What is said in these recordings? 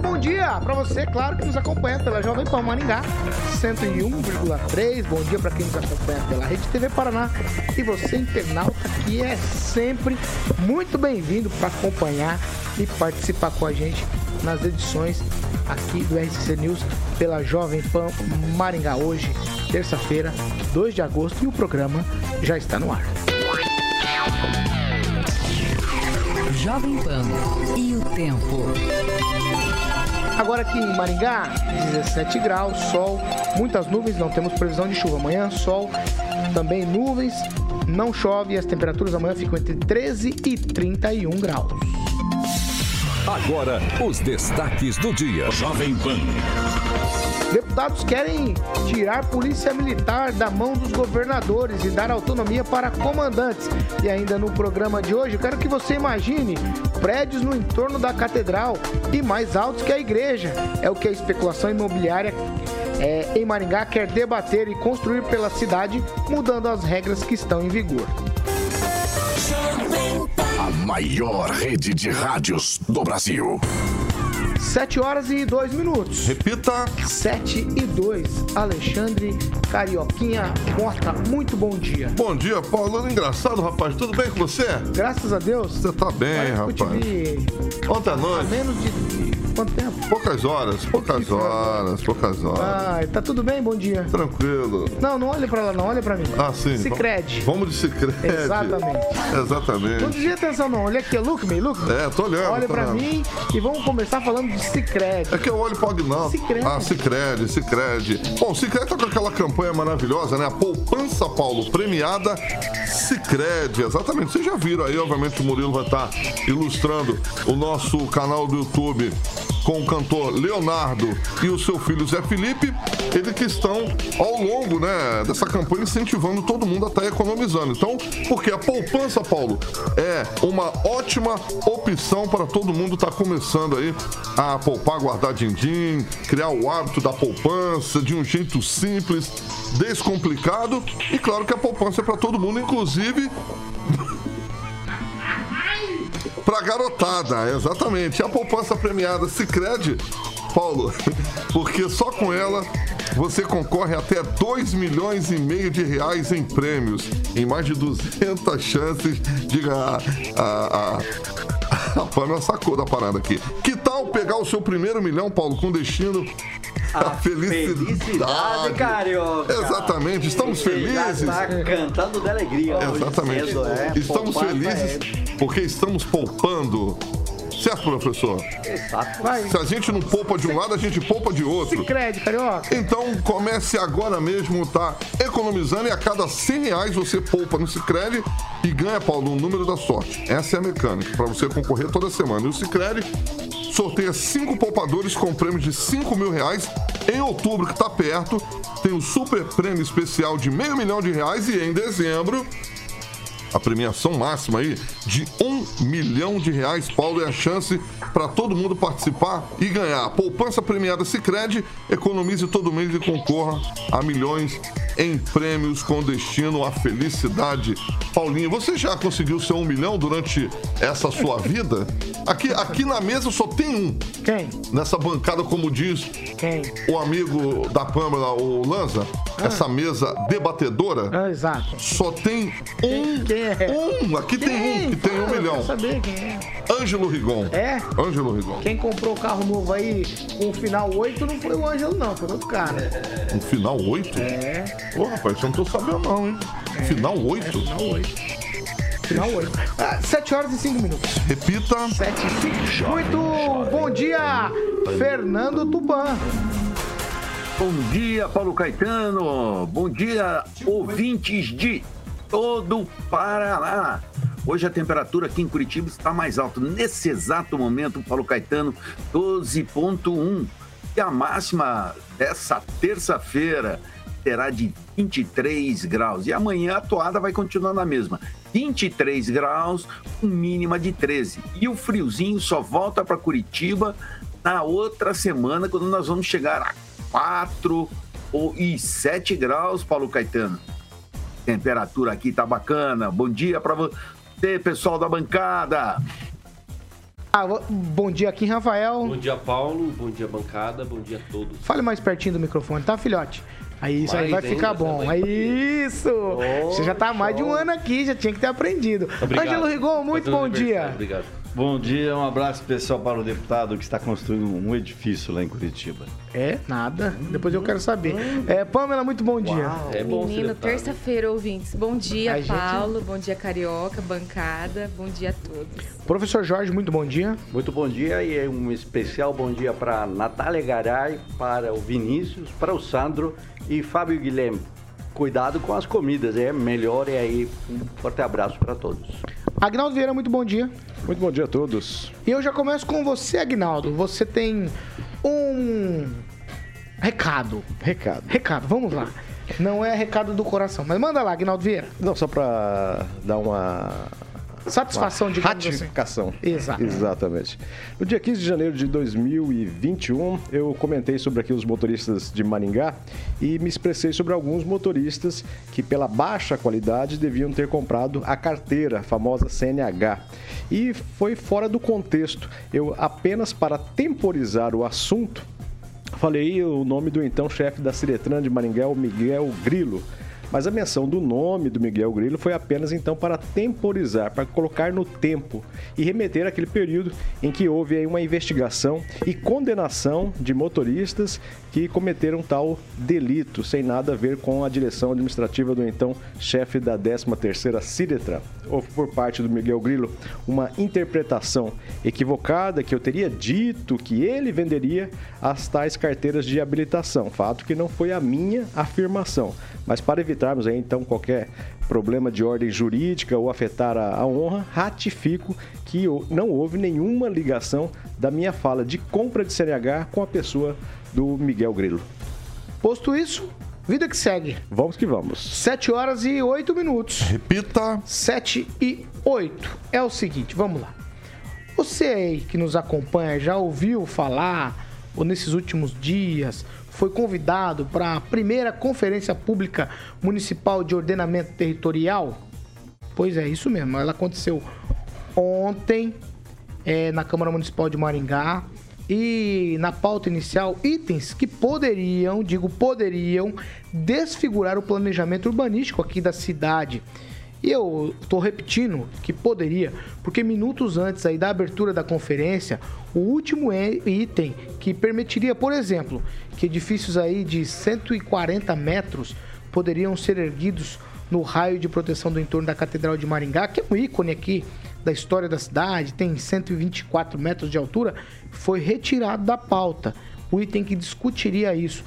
Muito bom dia para você, claro, que nos acompanha pela Jovem Pan Maringá 101,3. Bom dia para quem nos acompanha pela Rede TV Paraná. E você, internauta, que é sempre muito bem-vindo para acompanhar e participar com a gente nas edições aqui do RCC News pela Jovem Pan Maringá. Hoje, terça-feira, 2 de agosto, e o programa já está no ar. Jovem Pan e o tempo. Agora aqui em Maringá, 17 graus, sol, muitas nuvens, não temos previsão de chuva. Amanhã, sol, também nuvens, não chove e as temperaturas amanhã ficam entre 13 e 31 graus. Agora, os destaques do dia. Jovem Pan. Deputados querem tirar polícia militar da mão dos governadores e dar autonomia para comandantes. E ainda no programa de hoje, eu quero que você imagine prédios no entorno da catedral e mais altos que a igreja. É o que a especulação imobiliária é, em Maringá quer debater e construir pela cidade, mudando as regras que estão em vigor. A maior rede de rádios do Brasil. 7 horas e 2 minutos. Repita. 7 e 2. Alexandre Carioquinha Mota, muito bom dia. Bom dia, Paulo. Engraçado, rapaz. Tudo bem com você? Graças a Deus. Você tá bem, Parece rapaz. Eu te vi Ontem à noite. menos de quanto tempo? Poucas horas, poucas horas, poucas horas. Ai, tá tudo bem? Bom dia. Tranquilo. Não, não olha pra lá, não, olha pra mim. Ah, sim. Cicred. Vamos de Cicred. Exatamente. Não Exatamente. desvia atenção, não. Olha aqui, look me, look me. É, tô olhando. Olha tô pra olhando. mim e vamos começar falando de Cicred. É que eu olho pro Agnaldo. Sicredi. Ah, Cicred, Cicred. Bom, Cicred tá com aquela campanha maravilhosa, né? A poupança, Paulo, premiada Cicred. Exatamente. Vocês já viram aí, obviamente o Murilo vai estar ilustrando o nosso canal do YouTube com o cantor Leonardo e o seu filho Zé Felipe, eles que estão ao longo né, dessa campanha incentivando todo mundo a estar economizando. Então, porque a poupança, Paulo, é uma ótima opção para todo mundo estar começando aí a poupar, guardar din-din, criar o hábito da poupança de um jeito simples, descomplicado e claro que a poupança é para todo mundo, inclusive Pra garotada, exatamente. A poupança premiada Cicred, Paulo, porque só com ela você concorre até 2 milhões e meio de reais em prêmios, em mais de 200 chances de ganhar a, a, a Pamela sacou da parada aqui. Que tal pegar o seu primeiro milhão, Paulo, com destino à felicidade? Felicidade, carioca. Exatamente, estamos felizes. Já tá cantando de alegria. Exatamente. dizendo, é, Estamos poupar felizes é- porque estamos poupando. Certo, professor? Exato. Vai. Se a gente não poupa de um lado, a gente poupa de outro. Cicred, carioca. Então comece agora mesmo, tá? Economizando e a cada 100 reais você poupa no Cicred e ganha, Paulo, um número da sorte. Essa é a mecânica, para você concorrer toda semana. E o Cicred sorteia cinco poupadores com prêmio de 5 mil reais. Em outubro, que tá perto, tem um super prêmio especial de meio milhão de reais e em dezembro a premiação máxima aí de um milhão de reais, Paulo, é a chance para todo mundo participar e ganhar. Poupança premiada Sicredi economize todo mês e concorra a milhões em prêmios com destino à felicidade. Paulinho, você já conseguiu seu um milhão durante essa sua vida? Aqui, aqui na mesa só tem um. Quem? Nessa bancada, como diz Quem? o amigo da Pâmela, o Lanza, essa mesa debatedora, Ah, exato. só tem um. Quem é? Um, aqui tem um que tem um Fala, eu milhão. quero saber quem é. Ângelo Rigon. É? Ângelo Rigon. Quem comprou o carro novo aí com o final 8 não foi o Ângelo, não, foi outro cara. No final 8? É, Ô, rapaz, eu não tô sabendo não, hein? Final 8? final 8. Final 8. Ah, 7 horas e 5 minutos. Repita. 7 e 5. Muito bom dia, Fernando Tupan. Bom dia, Paulo Caetano. Bom dia, ouvintes de todo o Paraná. Hoje a temperatura aqui em Curitiba está mais alta. Nesse exato momento, Paulo Caetano, 12,1. E a máxima dessa terça-feira será de 23 graus. E amanhã a toada vai continuar na mesma. 23 graus, com mínima de 13. E o friozinho só volta para Curitiba na outra semana, quando nós vamos chegar a 4 ou, e 7 graus, Paulo Caetano. Temperatura aqui tá bacana. Bom dia para você, pessoal da bancada. Ah, bom dia aqui, Rafael. Bom dia, Paulo. Bom dia, bancada. Bom dia a todos. Fale mais pertinho do microfone, tá, filhote? Aí isso vai aí vai ficar bom. Aí isso! Oh, Você já tá há mais de um ano aqui, já tinha que ter aprendido. Obrigado. Ângelo Rigon, muito bom dia. Obrigado. Bom dia, um abraço especial para o deputado que está construindo um edifício lá em Curitiba. É, nada. Depois eu quero saber. É, Pamela, muito bom dia. Uau. É bom Menino, terça-feira, ouvintes. Bom dia, a Paulo. Gente... Bom dia, Carioca, bancada. Bom dia a todos. Professor Jorge, muito bom dia. Muito bom dia e um especial bom dia para Natália Garay, para o Vinícius, para o Sandro e Fábio Guilherme. Cuidado com as comidas, é melhor e aí um forte abraço para todos. Agnaldo Vieira, muito bom dia. Muito bom dia a todos. E eu já começo com você, Agnaldo. Você tem um recado. Recado. Recado, vamos lá. Não é recado do coração, mas manda lá, Agnaldo Vieira. Não, só para dar uma Satisfação, de assim. ratificação. Assim. Exato. Exatamente. No dia 15 de janeiro de 2021, eu comentei sobre aqui os motoristas de Maringá e me expressei sobre alguns motoristas que, pela baixa qualidade, deviam ter comprado a carteira, a famosa CNH. E foi fora do contexto. Eu apenas para temporizar o assunto, falei o nome do então chefe da Ciretran de Maringá, o Miguel Grilo mas a menção do nome do Miguel Grilo foi apenas então para temporizar, para colocar no tempo e remeter àquele período em que houve aí uma investigação e condenação de motoristas que cometeram tal delito, sem nada a ver com a direção administrativa do então chefe da 13ª Ciretran. Houve por parte do Miguel Grilo uma interpretação equivocada que eu teria dito que ele venderia as tais carteiras de habilitação, fato que não foi a minha afirmação. Mas para evitarmos aí, então qualquer problema de ordem jurídica ou afetar a, a honra, ratifico que não houve nenhuma ligação da minha fala de compra de CNH com a pessoa do Miguel Grilo. Posto isso, vida que segue. Vamos que vamos. 7 horas e 8 minutos. Repita. 7 e 8. É o seguinte, vamos lá. Você aí que nos acompanha já ouviu falar, ou nesses últimos dias, foi convidado para a primeira Conferência Pública Municipal de Ordenamento Territorial? Pois é, isso mesmo. Ela aconteceu ontem é, na Câmara Municipal de Maringá e na pauta inicial itens que poderiam, digo poderiam, desfigurar o planejamento urbanístico aqui da cidade. E eu estou repetindo que poderia, porque minutos antes aí da abertura da conferência, o último item que permitiria, por exemplo, que edifícios aí de 140 metros poderiam ser erguidos no raio de proteção do entorno da Catedral de Maringá, que é um ícone aqui da história da cidade, tem 124 metros de altura, foi retirado da pauta. O item que discutiria isso.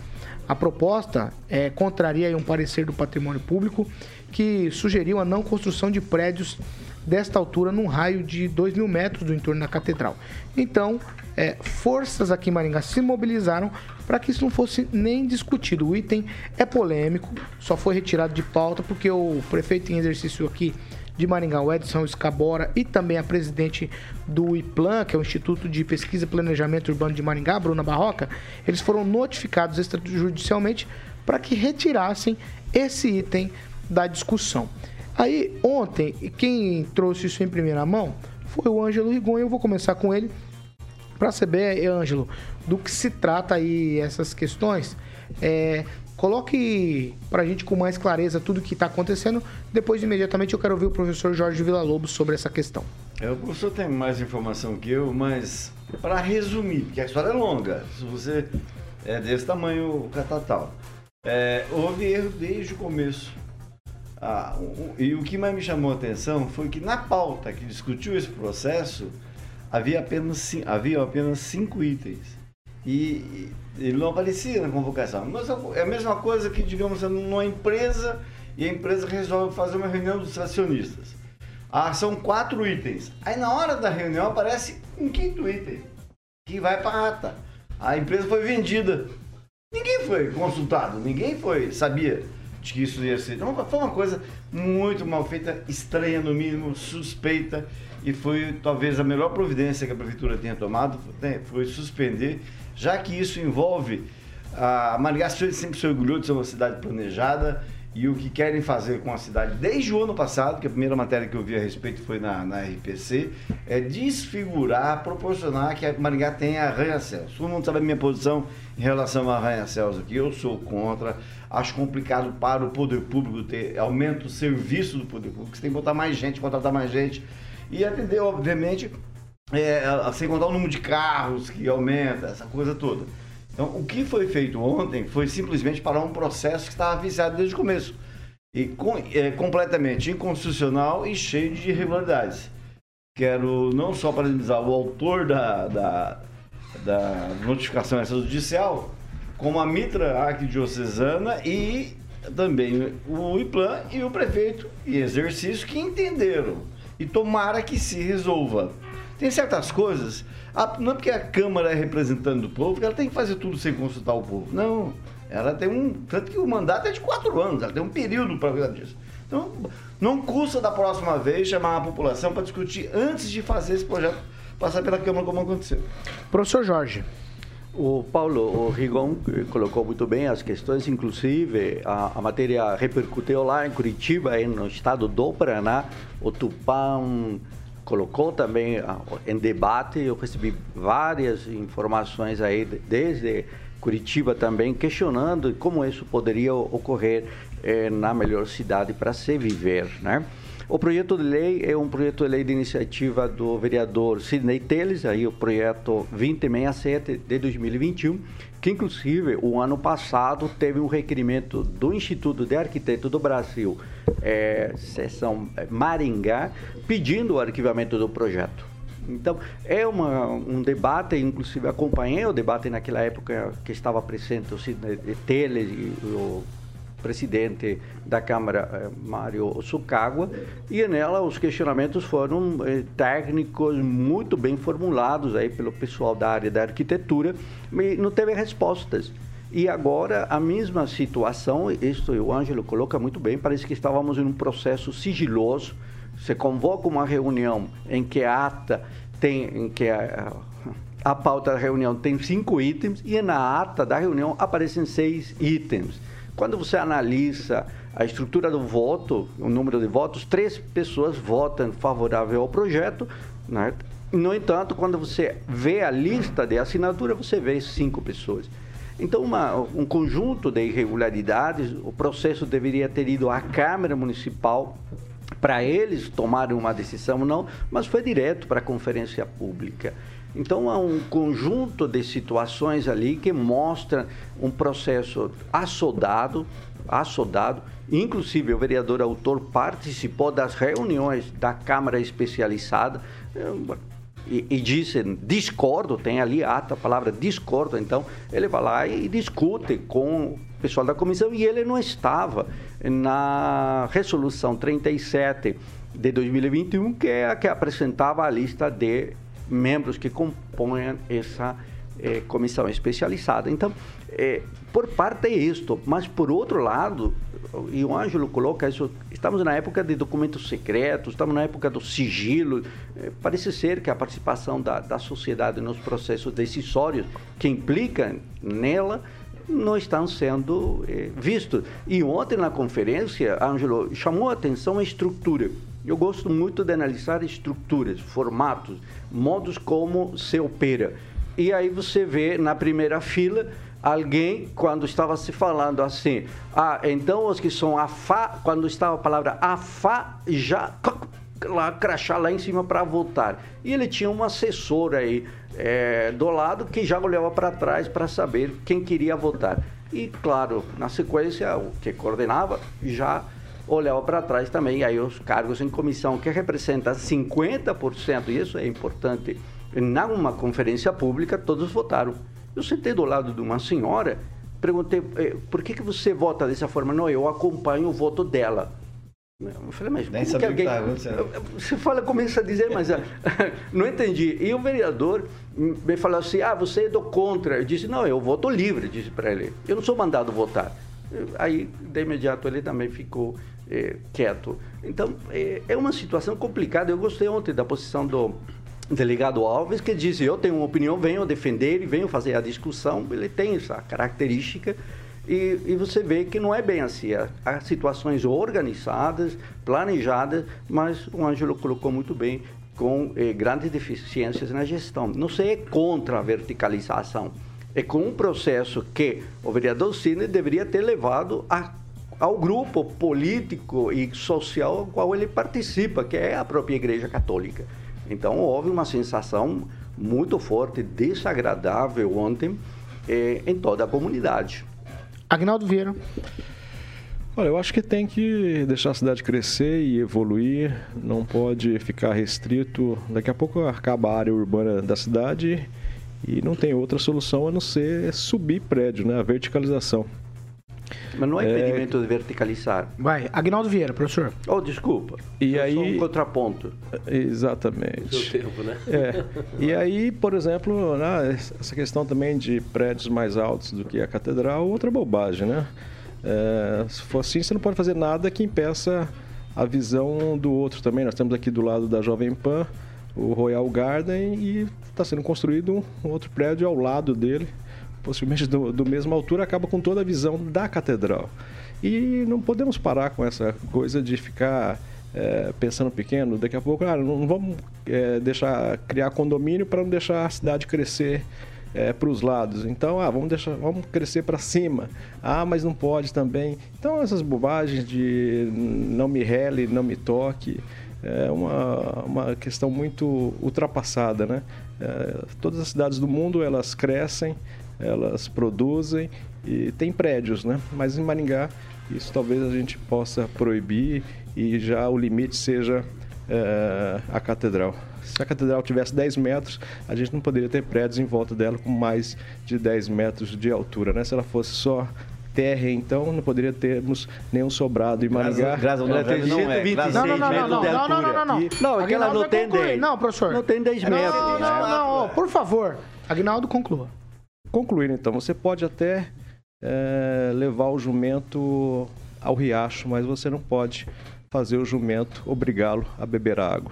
A proposta é, contraria um parecer do patrimônio público que sugeriu a não construção de prédios desta altura num raio de 2 mil metros do entorno da catedral. Então, é, forças aqui em Maringá se mobilizaram para que isso não fosse nem discutido. O item é polêmico, só foi retirado de pauta porque o prefeito em exercício aqui de Maringá, o Edson Escabora, e também a presidente do IPLAN, que é o Instituto de Pesquisa e Planejamento Urbano de Maringá, Bruna Barroca, eles foram notificados extrajudicialmente para que retirassem esse item da discussão. Aí, ontem, quem trouxe isso em primeira mão foi o Ângelo Rigon. Eu vou começar com ele para saber, Ângelo, do que se trata aí essas questões. É, coloque para a gente com mais clareza tudo o que está acontecendo. Depois, imediatamente, eu quero ouvir o professor Jorge Villa-Lobos sobre essa questão. É, o professor tem mais informação que eu, mas para resumir, porque a história é longa, se você é desse tamanho o catatal. É, houve erro desde o começo. Ah, e o que mais me chamou a atenção foi que na pauta que discutiu esse processo havia apenas, havia apenas cinco itens. E, ele não aparecia na convocação. Mas é a mesma coisa que, digamos, numa empresa e a empresa resolve fazer uma reunião dos acionistas. Ah, são quatro itens. Aí na hora da reunião aparece um quinto item, que vai para a ata. A empresa foi vendida. Ninguém foi consultado, ninguém foi, sabia de que isso ia ser. Então foi uma coisa muito mal feita, estranha no mínimo, suspeita. E foi talvez a melhor providência que a prefeitura tenha tomado, né, foi suspender, já que isso envolve. A Maringá sempre se orgulhou de ser uma cidade planejada, e o que querem fazer com a cidade desde o ano passado, que a primeira matéria que eu vi a respeito foi na, na RPC, é desfigurar, proporcionar que a Maringá tenha arranha-céus. Todo mundo sabe a minha posição em relação a arranha-céus aqui, eu sou contra, acho complicado para o poder público ter aumento do serviço do poder público, você tem que botar mais gente, contratar mais gente e atender, obviamente, é, sem contar o número de carros que aumenta, essa coisa toda. Então, o que foi feito ontem foi simplesmente parar um processo que estava viciado desde o começo. E com, é, completamente inconstitucional e cheio de irregularidades. Quero não só parabenizar o autor da, da, da notificação extrajudicial, como a Mitra Arquidiocesana e também o IPLAN e o prefeito e exercício que entenderam. E tomara que se resolva. Tem certas coisas a, não é porque a Câmara é representante do povo que ela tem que fazer tudo sem consultar o povo. Não. Ela tem um. Tanto que o mandato é de quatro anos, ela tem um período para cuidar disso. Então, não custa da próxima vez chamar a população para discutir antes de fazer esse projeto passar pela Câmara como aconteceu. Professor Jorge. O Paulo, o Rigon colocou muito bem as questões, inclusive a, a matéria repercutiu lá em Curitiba, no estado do Paraná, o Tupã colocou também ah, em debate. Eu recebi várias informações aí desde Curitiba também questionando como isso poderia ocorrer eh, na melhor cidade para se viver, né? O projeto de lei é um projeto de lei de iniciativa do vereador Sidney Teles, aí o projeto 2067 de 2021, que inclusive o ano passado teve um requerimento do Instituto de Arquiteto do Brasil, é, seção Maringá, pedindo o arquivamento do projeto. Então, é uma, um debate, inclusive acompanhei o debate naquela época que estava presente o Sidney Teles e o presidente da Câmara, eh, Mário Sucagua, e nela os questionamentos foram eh, técnicos muito bem formulados aí pelo pessoal da área da arquitetura, e não teve respostas. E agora a mesma situação, isto o Ângelo coloca muito bem, parece que estávamos em um processo sigiloso. Você convoca uma reunião em que a ata tem, em que a, a pauta da reunião tem cinco itens e na ata da reunião aparecem seis itens. Quando você analisa a estrutura do voto, o número de votos, três pessoas votam favorável ao projeto. Né? No entanto, quando você vê a lista de assinatura, você vê cinco pessoas. Então, uma, um conjunto de irregularidades, o processo deveria ter ido à Câmara Municipal para eles tomarem uma decisão, não, mas foi direto para a conferência pública. Então há um conjunto de situações ali que mostra um processo assodado, assodado. Inclusive o vereador autor participou das reuniões da Câmara Especializada e, e disse discordo, tem ali ata, a palavra discordo, então ele vai lá e discute com o pessoal da comissão e ele não estava na resolução 37 de 2021, que é a que apresentava a lista de membros que compõem essa é, comissão especializada. Então, é, por parte é isto, mas por outro lado, e o Ângelo coloca isso, estamos na época de documentos secretos, estamos na época do sigilo, é, parece ser que a participação da, da sociedade nos processos decisórios que implicam nela não estão sendo vistos. E ontem na conferência, Ângelo chamou a atenção a estrutura. Eu gosto muito de analisar estruturas, formatos, modos como se opera. E aí você vê na primeira fila alguém quando estava se falando assim, ah, então os que são afá, quando estava a palavra afá, já lá crachar lá em cima para votar. E ele tinha um assessor aí é, do lado que já olhava para trás para saber quem queria votar. E claro, na sequência, o que coordenava já olhava para trás também, aí os cargos em comissão, que representa 50%, e isso é importante, numa conferência pública, todos votaram. Eu sentei do lado de uma senhora, perguntei, eh, por que, que você vota dessa forma? Não, eu acompanho o voto dela. Eu falei, mas Nem como que alguém... Você fala, começa a dizer, mas ah, não entendi. E o vereador me falou assim, ah, você é do contra. Eu disse, não, eu voto livre, disse para ele. Eu não sou mandado votar. Aí, de imediato, ele também ficou eh, quieto. Então, eh, é uma situação complicada. Eu gostei ontem da posição do delegado Alves, que disse, eu tenho uma opinião, venho defender e venho fazer a discussão. Ele tem essa característica. E, e, você vê que não é bem assim. Há, situações organizadas, planejadas, mas o Ângelo colocou muito bem, com eh, grandes deficiências na gestão. Não se é contra a verticalização, é com um processo que o vereador Cine deveria ter levado a, ao grupo político e social ao qual ele participa, que é a própria Igreja Católica. Então houve uma sensação muito forte, desagradável ontem eh, em toda a comunidade. Agnaldo Vieira. Olha, eu acho que tem que deixar a cidade crescer e evoluir, não pode ficar restrito. Daqui a pouco acaba a área urbana da cidade e não tem outra solução a não ser subir prédio, né? A verticalização. Mas não há impedimento é... de verticalizar. Vai, Agnaldo Vieira, professor. Oh, desculpa. E Eu aí sou um contraponto. Exatamente. Seu tempo, né? É. E aí, por exemplo, né, essa questão também de prédios mais altos do que a catedral, outra bobagem, né? É, se for assim, você não pode fazer nada que impeça a visão do outro também. Nós temos aqui do lado da Jovem Pan o Royal Garden e está sendo construído um outro prédio ao lado dele possivelmente do, do mesma altura, acaba com toda a visão da catedral. E não podemos parar com essa coisa de ficar é, pensando pequeno. Daqui a pouco, ah, não vamos é, deixar criar condomínio para não deixar a cidade crescer é, para os lados. Então, ah, vamos deixar, vamos crescer para cima. Ah, mas não pode também. Então, essas bobagens de não me rele, não me toque, é uma, uma questão muito ultrapassada, né? É, todas as cidades do mundo elas crescem, elas produzem e tem prédios, né? Mas em Maringá isso talvez a gente possa proibir e já o limite seja é, a catedral. Se a catedral tivesse 10 metros, a gente não poderia ter prédios em volta dela com mais de 10 metros de altura, né? Se ela fosse só terra, então não poderia termos nenhum sobrado em Maringá. Graças ao ela tem não é. Não, não, não, não, não, não, não, não, não. Não, é que ela não tem 10. Não, professor. Não tem 10 metros. Não, não, não, por favor. Agnaldo, conclua. Concluir, então, você pode até é, levar o jumento ao riacho, mas você não pode fazer o jumento obrigá-lo a beber água.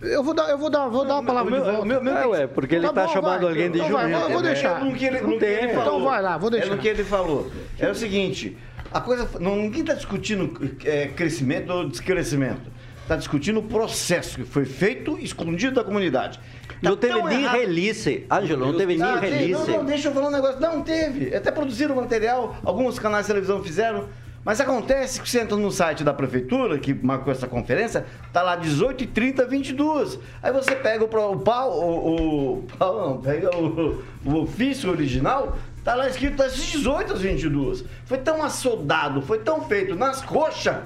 Eu vou dar, eu vou dar, vou dar uma palavra meu, de volta. Meu, meu, é, ué, porque ele está chamando vai. alguém de então jumento. Vai, eu vou deixar. No que ele, no que ele falou. Então vai lá, vou deixar. É no que ele falou. É o seguinte, a coisa, não, ninguém está discutindo é, crescimento ou descrescimento. Está discutindo o processo que foi feito escondido da comunidade. Tá não teve nem errado. release. Ângelo, não teve nem ah, release. Não, não, deixa eu falar um negócio. Não teve. Até produziram material, alguns canais de televisão fizeram. Mas acontece que você entra no site da prefeitura, que marcou essa conferência, tá lá 18 h 30 22 Aí você pega o, o pau, o, o pau não, pega o, o ofício original, tá lá escrito das 18 às 22. Foi tão assodado, foi tão feito nas coxas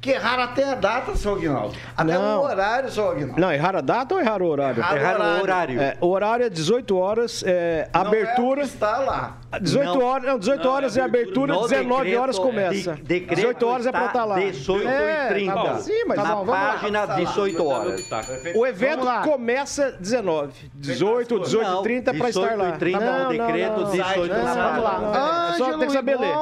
que erraram até a data, seu Aguinaldo. Até não. o horário, seu Aguinaldo. Não, erraram a data ou erraram o horário? Erraram, erraram o horário. É, o horário é 18 horas, é, não abertura. É está lá. 18 não. horas, não, 18 não, horas é abertura, é 19 decreto, horas começa. De, decreto 18 horas é pra estar lá. 18 é, e 30. Tá sim, mas na tá bom, página lá. 18 horas. O evento começa 19. 18, 18 e 30 para estar lá. 18 e 30 o decreto, 18 na página. Só tem que saber ler.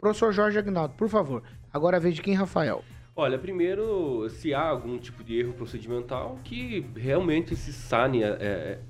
Professor Jorge Agnaldo, por favor. Agora é a vez de quem, Rafael? Olha, primeiro, se há algum tipo de erro procedimental, que realmente se sane é,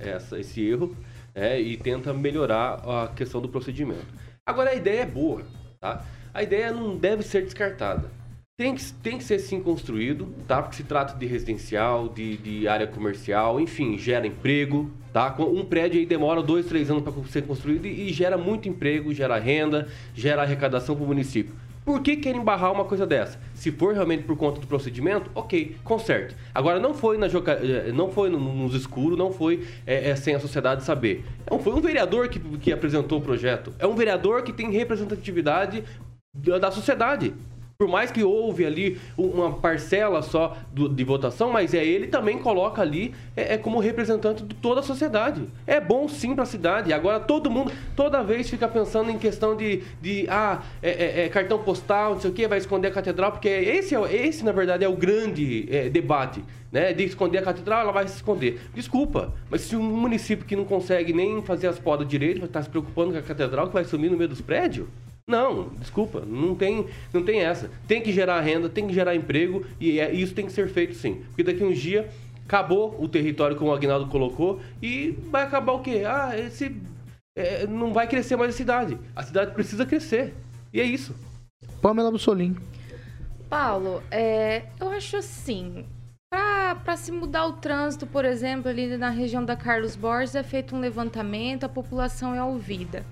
é, essa, esse erro é, e tenta melhorar a questão do procedimento. Agora, a ideia é boa, tá? A ideia não deve ser descartada. Tem que, tem que ser sim construído, tá? Porque se trata de residencial, de, de área comercial, enfim, gera emprego, tá? Um prédio aí demora dois, três anos para ser construído e, e gera muito emprego, gera renda, gera arrecadação para o município. Por que querem barrar uma coisa dessa? Se for realmente por conta do procedimento, ok, conserte. Agora, não foi, na joca... Eh, não foi nos escuros, não foi é, é, sem a sociedade saber. Não foi um vereador que, que apresentou o projeto. É um vereador que tem representatividade da, da sociedade. Por mais que houve ali uma parcela só do, de votação, mas é ele também coloca ali é, é, como representante de toda a sociedade. É bom sim para a cidade. Agora todo mundo, toda vez fica pensando em questão de, de ah, é, é, é cartão postal, não sei o que, vai esconder a catedral, porque esse, é, esse na verdade é o grande é, debate. Né, de esconder a catedral, ela vai se esconder. Desculpa, mas se um município que não consegue nem fazer as podas direito, vai estar se preocupando com a catedral que vai sumir no meio dos prédios, não, desculpa, não tem, não tem essa. Tem que gerar renda, tem que gerar emprego e é, isso tem que ser feito sim. Porque daqui a uns dias acabou o território como o Agnaldo colocou e vai acabar o quê? Ah, esse é, não vai crescer mais a cidade. A cidade precisa crescer. E é isso. Pamela Bussolini. Paulo, é, eu acho assim, para se mudar o trânsito, por exemplo, ali na região da Carlos Borges, é feito um levantamento, a população é ouvida.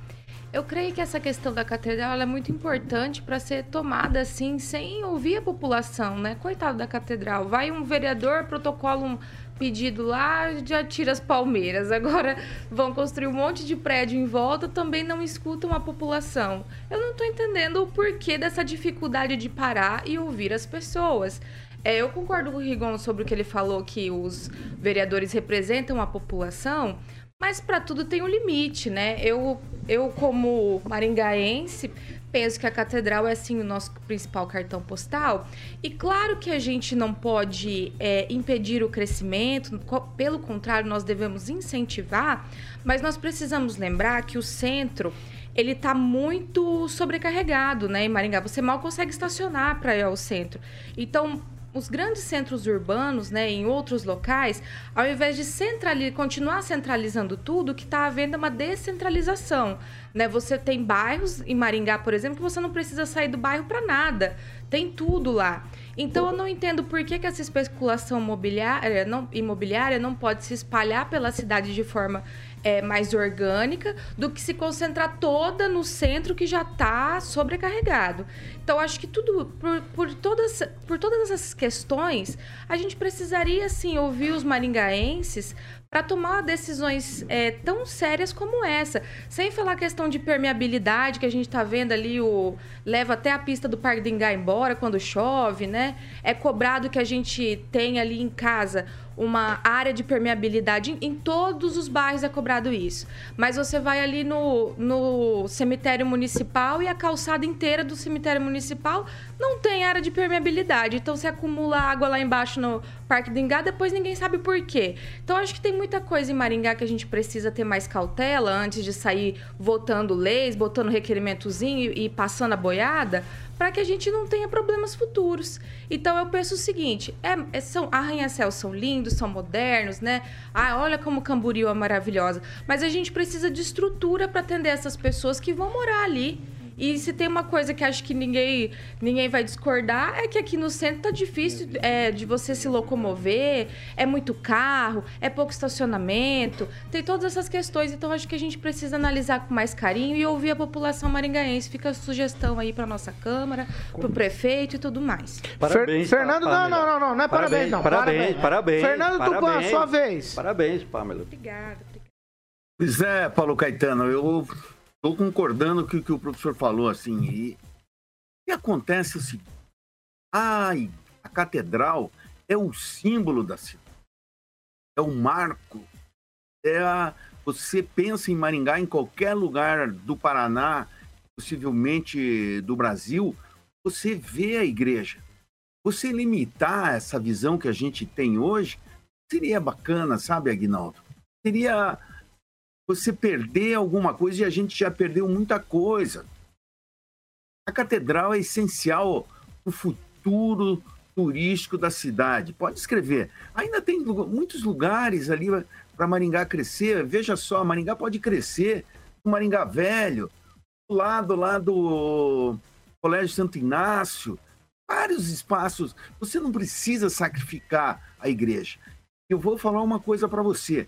Eu creio que essa questão da catedral é muito importante para ser tomada assim, sem ouvir a população, né? Coitado da catedral. Vai um vereador, protocola um pedido lá, já tira as palmeiras. Agora vão construir um monte de prédio em volta, também não escutam a população. Eu não estou entendendo o porquê dessa dificuldade de parar e ouvir as pessoas. É, eu concordo com o Rigon sobre o que ele falou, que os vereadores representam a população, mas para tudo tem um limite, né? Eu, eu como maringaense, penso que a catedral é assim o nosso principal cartão postal. E claro que a gente não pode é, impedir o crescimento, pelo contrário, nós devemos incentivar, mas nós precisamos lembrar que o centro ele está muito sobrecarregado, né? Em Maringá, você mal consegue estacionar para ir ao centro. Então, os grandes centros urbanos, né, em outros locais, ao invés de centrali continuar centralizando tudo, o que está havendo é uma descentralização. Né? Você tem bairros, em Maringá, por exemplo, que você não precisa sair do bairro para nada. Tem tudo lá. Então, eu não entendo por que, que essa especulação imobiliária não, imobiliária não pode se espalhar pela cidade de forma é, mais orgânica do que se concentrar toda no centro que já está sobrecarregado. Então, acho que tudo, por, por, todas, por todas essas questões, a gente precisaria, sim, ouvir os maringaenses para tomar decisões é, tão sérias como essa. Sem falar a questão de permeabilidade, que a gente está vendo ali, o leva até a pista do Parque do Ingá embora quando chove, né? É cobrado que a gente tem ali em casa uma área de permeabilidade. Em, todos os bairros é cobrado isso. Mas você vai ali no, no cemitério municipal e a calçada inteira do cemitério municipal não tem área de permeabilidade. Então você acumula água lá embaixo no Parque do Ingá, depois ninguém sabe por quê. Então acho que tem muita coisa em Maringá que a gente precisa ter mais cautela antes de sair votando leis, botando requerimentozinho e, e passando a boiada para que a gente não tenha problemas futuros. Então eu penso o seguinte: é, é são arranha-céus são lindos, são modernos, né? Ah, olha como Camboriú é maravilhosa. Mas a gente precisa de estrutura para atender essas pessoas que vão morar ali. E se tem uma coisa que acho que ninguém, ninguém vai discordar, é que aqui no centro tá difícil é, de você se locomover, é muito carro, é pouco estacionamento, tem todas essas questões. Então acho que a gente precisa analisar com mais carinho e ouvir a população maringaense. Fica a sugestão aí para nossa Câmara, para o prefeito e tudo mais. Parabéns, Fernando, não, não, não, não, não é parabéns, parabéns não. Parabéns, parabéns. Fernando parabéns, Tupan, sua vez. Parabéns, Pamela. Obrigada. Pois é, Paulo Caetano, eu Estou concordando com o que o professor falou, assim. E que acontece é o seguinte: ai, a catedral é o símbolo da cidade, é o marco. É a, você pensa em Maringá, em qualquer lugar do Paraná, possivelmente do Brasil, você vê a igreja. Você limitar essa visão que a gente tem hoje seria bacana, sabe, Aguinaldo? Seria você perder alguma coisa e a gente já perdeu muita coisa. A catedral é essencial para o futuro turístico da cidade. Pode escrever. Ainda tem muitos lugares ali para Maringá crescer. Veja só, Maringá pode crescer. O Maringá Velho, do lado lá do Colégio Santo Inácio, vários espaços. Você não precisa sacrificar a igreja. Eu vou falar uma coisa para você.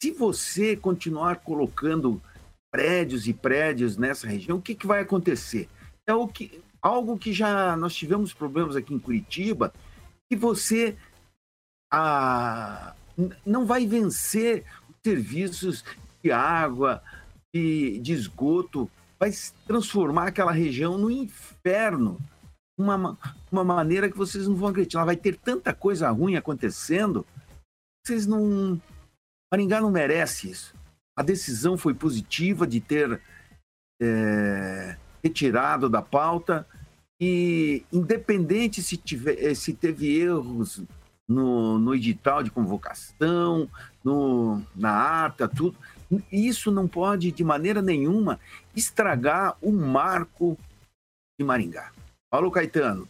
Se você continuar colocando prédios e prédios nessa região, o que, que vai acontecer? É o que, algo que já nós tivemos problemas aqui em Curitiba, que você ah, não vai vencer os serviços de água, de, de esgoto, vai transformar aquela região no inferno. uma, uma maneira que vocês não vão acreditar. Vai ter tanta coisa ruim acontecendo. Vocês não. Maringá não merece isso. A decisão foi positiva de ter é, retirado da pauta e independente se, tiver, se teve erros no, no edital de convocação, no, na ata, tudo, isso não pode de maneira nenhuma estragar o marco de Maringá. Paulo Caetano.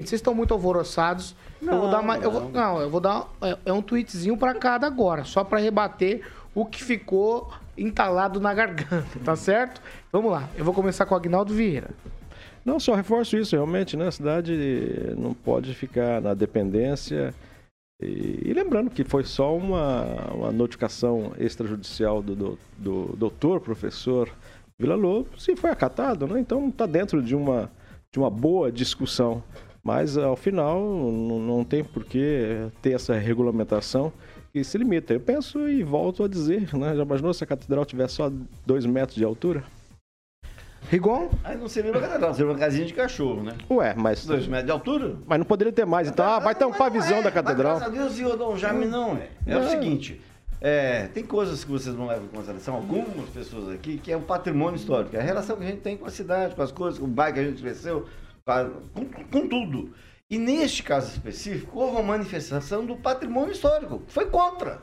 Vocês estão muito alvoroçados. Não, eu vou dar uma, não. Eu vou, não, eu vou dar é, é um tweetzinho para cada agora, só para rebater o que ficou entalado na garganta, tá certo? Vamos lá. Eu vou começar com o Agnaldo Vieira. Não, só reforço isso, realmente, né? A cidade não pode ficar na dependência. E, e lembrando que foi só uma, uma notificação extrajudicial do, do, do doutor, professor Vila Lobos, se foi acatado, né? Então está dentro de uma, de uma boa discussão. Mas ao final não, tem por que ter essa regulamentação que se limita. Eu penso e volto a dizer, né? Já imaginou se a catedral tivesse só dois metros de altura? Rigon? Aí não seria uma catedral, seria uma casinha de cachorro, né? Ué, mas. Dois metros de altura? Mas não poderia ter mais. Então, ah, vai ter um pavizão é, da catedral. Mas, graças a Deus, senhor Dom Jaime, não é. É o seguinte. É, tem coisas que vocês não levam em consideração, algumas pessoas aqui, que é o patrimônio histórico, é a relação que a gente tem com a cidade, com as coisas, com o bairro que a gente cresceu, com, com tudo. E neste caso específico, houve uma manifestação do patrimônio histórico. Foi contra.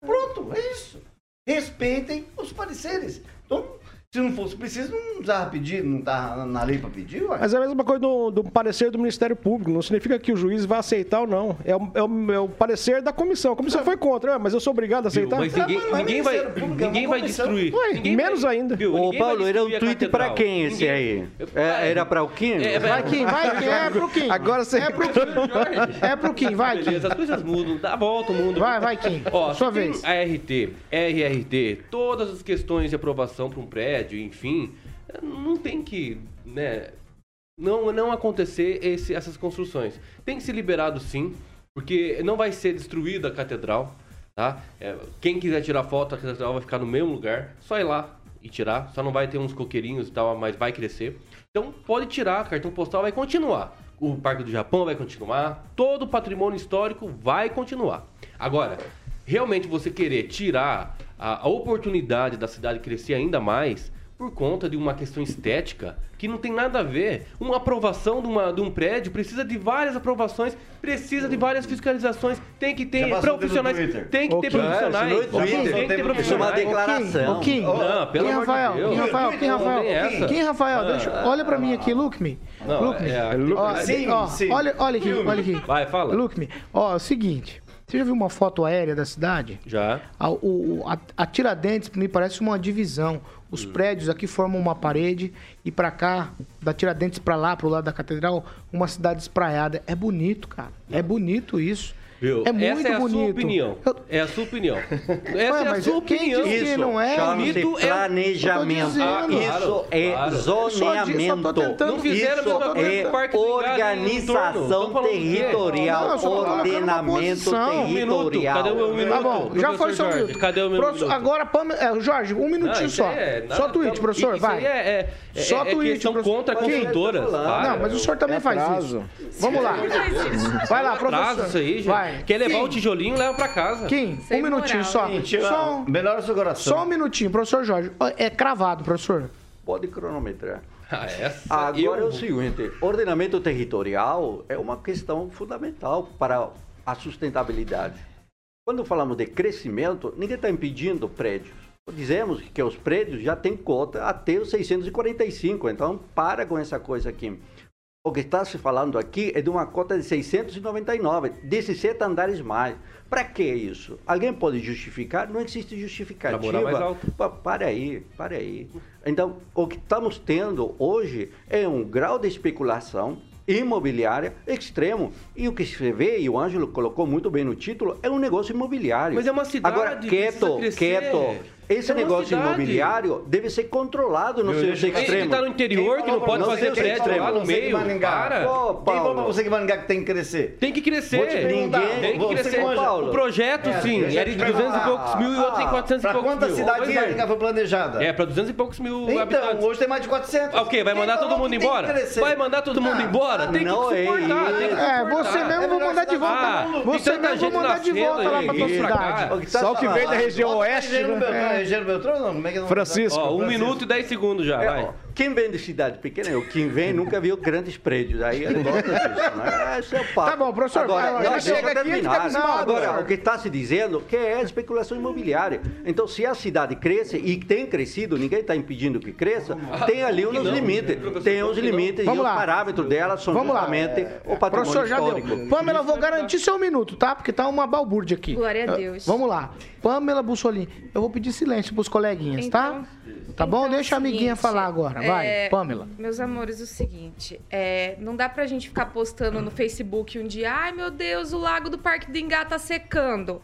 Pronto, é isso. Respeitem os pareceres. Então, se não fosse preciso, não precisava pedir, não está na lei para pedir, ué. Mas é a mesma coisa do, do, parecer do Ministério Público. Não significa que o juiz vai aceitar ou não. É o, é o, é o parecer da comissão. A comissão foi contra, mas eu sou obrigado a aceitar. Mas ninguém, é, ninguém vai, Público, ninguém vai destruir. Ué, ninguém menos vai, ainda. Viu, Ô, Paulo, era um tweet para quem esse ninguém... aí? É, era para o Kim? É, vai, Kim, vai, Kim. É pro Kim. Agora você... É pro Kim. É pro Kim, vai, Kim. Beleza, as coisas mudam, dá a volta o mundo. Vai, vai, Kim. Ó, Sua vez. ART, RRT, todas as questões de aprovação para um prédio, enfim não tem que, né, não, não acontecer esse, essas construções. Tem que ser liberado sim, porque não vai ser destruída a catedral, tá? É, quem quiser tirar foto, a catedral vai ficar no mesmo lugar, só ir lá e tirar, só não vai ter uns coqueirinhos e tal, mas vai crescer. Então pode tirar, cartão postal vai continuar. O Parque do Japão vai continuar, todo o patrimônio histórico vai continuar. Agora, realmente você querer tirar a, a oportunidade da cidade crescer ainda mais, por conta de uma questão estética que não tem nada a ver. Uma aprovação de, uma, de um prédio precisa de várias aprovações, precisa de várias fiscalizações, tem que ter profissionais, tem que ter profissionais, tem que ter profissionais. É declaração. Kim, não, pelo amor Rafael, de Deus. Kim, Rafael, Kim, Rafael, Rafael, deixa, olha pra mim aqui, look me. Não, look me. é, Ó, sim, ó, sim. Olha, olha aqui, olha aqui. Vai, fala. Look me. Ó, é o seguinte, você já viu uma foto aérea da cidade? Já. A, o, a, a Tiradentes me parece uma divisão. Os prédios aqui formam uma parede e pra cá, da Tiradentes pra lá, pro lado da catedral, uma cidade espraiada. É bonito, cara. É bonito isso. Viu? É muito Essa é a bonito. sua opinião. É a sua opinião. Essa Ué, é a mas sua opinião. disse que não é? Chama-se é- planejamento. Tô dizendo. Isso é Claro. Zoneamento. Não fizeram Isso é Parque organização territorial, Não, ordenamento territorial. Cadê o meu minuto? Tá bom, já Professor foi só Jorge, minuto. Cadê o meu Professor, minuto? Agora, é, Jorge, um minutinho Não, isso só. é só tweet, professor, isso vai. aí é, é, Só é tweet, questão professor. contra construtoras. Para. Não, mas o senhor também É faz isso. Vamos lá. Vai lá, professor. isso aí, gente. Vai. Quer levar o tijolinho, leva pra casa. Kim, Sem um minutinho moral, só. Só, um- melhora o seu coração. só um minutinho, professor Jorge. É cravado, professor. Pode cronometrar. Ah, essa Agora eu... é o seguinte, ordenamento territorial é uma questão fundamental para a sustentabilidade. Quando falamos de crescimento, ninguém está impedindo prédios. Dizemos que os prédios já têm cota até os 645, então para com essa coisa aqui. O que está se falando aqui é de uma cota de 699, 17 andares mais. Para que isso? Alguém pode justificar? Não existe justificativa. Mais alto. Pa- Para aí, para aí. Então, o que estamos tendo hoje é um grau de especulação imobiliária extremo. E o que se vê, e o Ângelo colocou muito bem no título, é um negócio imobiliário. Mas é uma cidade, Agora, quieto, crescer. quieto. Esse É negócio cidade. imobiliário deve ser controlado nos seus Gente que extremos. tá no interior, que não pode fazer prédio lá no meio. Para. Ô, Quem falou pra você que Maringá que tem que crescer? Tem que crescer. Perguntar, Tem que você crescer. manja- O projeto, É, sim, era de 200 e poucos mil e outros em Ah, 400 e poucos quantas mil. cidades Pois de é. Maringá foi planejada? É, pra 200 e poucos mil Então, habitantes. hoje tem mais de 400. Ah, O quê? Vai mandar todo mundo que que embora? Vai mandar todo mundo embora? Tem que não é suportar, tem que É, suportar. você mesmo vou mandar de volta. Ah, você mesmo vou gente mandar de volta lá pra tua pra cidade. cá. O que tá Só o que vem da região Bota oeste, né? É. Beltrão, não, como é que não Francisco. Ó, um minuto e 10 segundos já, É, vai. ó, quem vem de cidade pequena, eu, quem vem nunca viu grandes prédios. Aí ele gosta disso, né? Esse é o papo. Tá bom, professor, Agora, vai, não, chega aqui e terminar. Não, agora, o que está se dizendo que é especulação imobiliária. Então, se a cidade cresce e tem crescido, ninguém está impedindo que cresça, tem ali uns limites. Tem os limites Vamos e lá. os parâmetros dela são Vamos lá. justamente o patrimônio Professor, já histórico. deu. Pamela, eu vou garantir seu minuto, tá? Porque tá uma balbúrdia aqui. Glória a Ah, Deus. Vamos lá. Pamela Bussolini, eu vou pedir silêncio pros coleguinhas, tá? Tá bom? Então, Deixa a amiguinha seguinte, falar agora. Vai, é, Pamela. Meus amores, o seguinte, é, não dá pra gente ficar postando no Facebook um dia, ai meu Deus, o lago do Parque do Engá tá secando.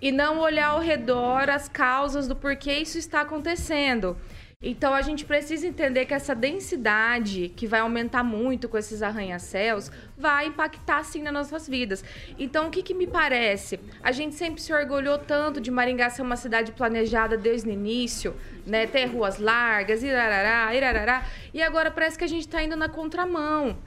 E não olhar ao redor as causas do porquê isso está acontecendo. Então a gente precisa entender que essa densidade, que vai aumentar muito com esses arranha-céus, vai impactar sim nas nossas vidas. Então o que, que me parece? A gente sempre se orgulhou tanto de Maringá ser uma cidade planejada desde o início, né? Ter ruas largas, irarará, irarará. E agora parece que a gente está indo na contramão.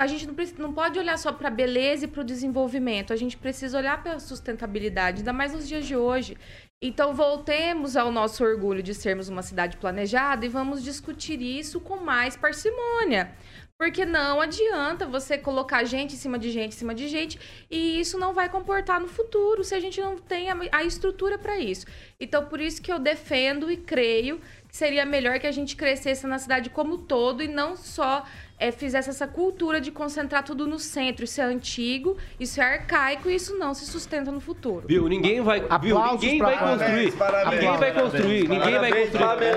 A gente não, precisa- não pode olhar só para a beleza e para o desenvolvimento. A gente precisa olhar para a sustentabilidade, ainda mais nos dias de hoje. Então, voltemos ao nosso orgulho de sermos uma cidade planejada e vamos discutir isso com mais parcimônia. Porque não adianta você colocar gente em cima de gente em cima de gente e isso não vai comportar no futuro se a gente não tem a, estrutura para isso. Então, por isso que eu defendo e creio que seria melhor que a gente crescesse na cidade como todo e não só é, fizesse essa cultura de concentrar tudo no centro. Isso é antigo, isso é arcaico e isso não se sustenta no futuro. Viu? Ninguém vai, viu? Ninguém vai construir. Parabéns, Ninguém vai parabéns, construir. Ninguém vai construir.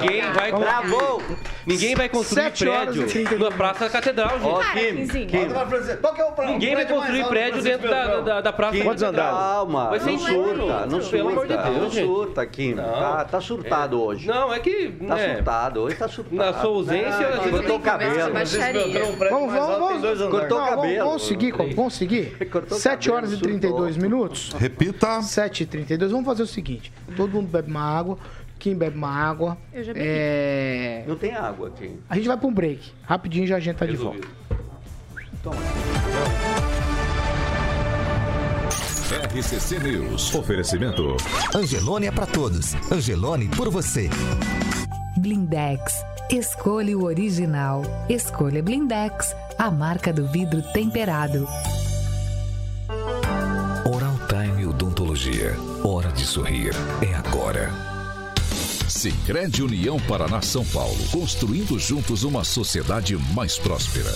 Ninguém vai construir. Ninguém vai construir prédio 32 na Praça da Catedral, gente. É Ninguém vai construir prédio dentro da, da, da Praça da Quantos Catedral. Calma, Vai ser não surta, dentro, não pelo amor de surta, Deus, não surta, Kim. Tá, tá surtado hoje. Não, é que. Tá né, surtado, hoje tá surtado. Na sua ausência, tem o cabelo. Baixaria. Vamos, vamos, vamos. dois. Cortou o Não, cabelo. vamos seguir, como- vamos seguir? Cortou o 7 horas e cabelo, 32 surtou. minutos. Repita. 7 e 32 Vamos fazer o seguinte: todo mundo bebe uma água. Quem bebe uma água. Eu já bebi. É... Não tem água aqui. A gente vai pra um break. Rapidinho já a gente tá de volta. RCC News. Oferecimento. Angelone é pra todos. Angelone por você. Blindex. Escolha o original. Escolha Blindex, a marca do vidro temperado. Oral Time Odontologia. Hora de sorrir. É agora. Sicredi União Paraná São Paulo. Construindo juntos uma sociedade mais próspera.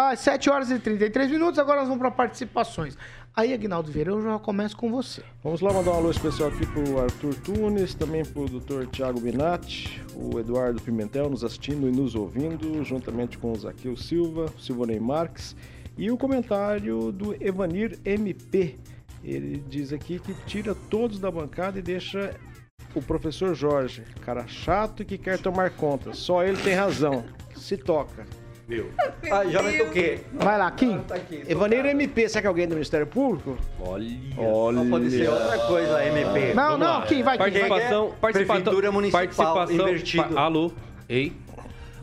Às 7 horas e 33 minutos, agora nós vamos para participações. Aí, Aguinaldo Vieira, eu já começo com você. Vamos lá mandar um alô especial aqui pro Arthur Tunes, também pro Dr. Tiago Binatti, o Eduardo Pimentel nos assistindo e nos ouvindo, juntamente com o Zaqueu Silva, Silvonei Marques, e o comentário do Evanir MP. Ele diz aqui que tira todos da bancada e deixa o professor Jorge, cara chato que quer tomar conta. Só ele tem razão. Se toca. Meu. Ah, já me toquei. Vai lá, Kim. Tá aqui. Evanir MP, será que é alguém do Ministério Público? Olha. Olha. Não pode ser outra coisa, MP. Não, Vamos não, lá. Kim, vai, Kim. Participação, participação, Prefeitura Municipal, participação, invertido. pa- alô, ei.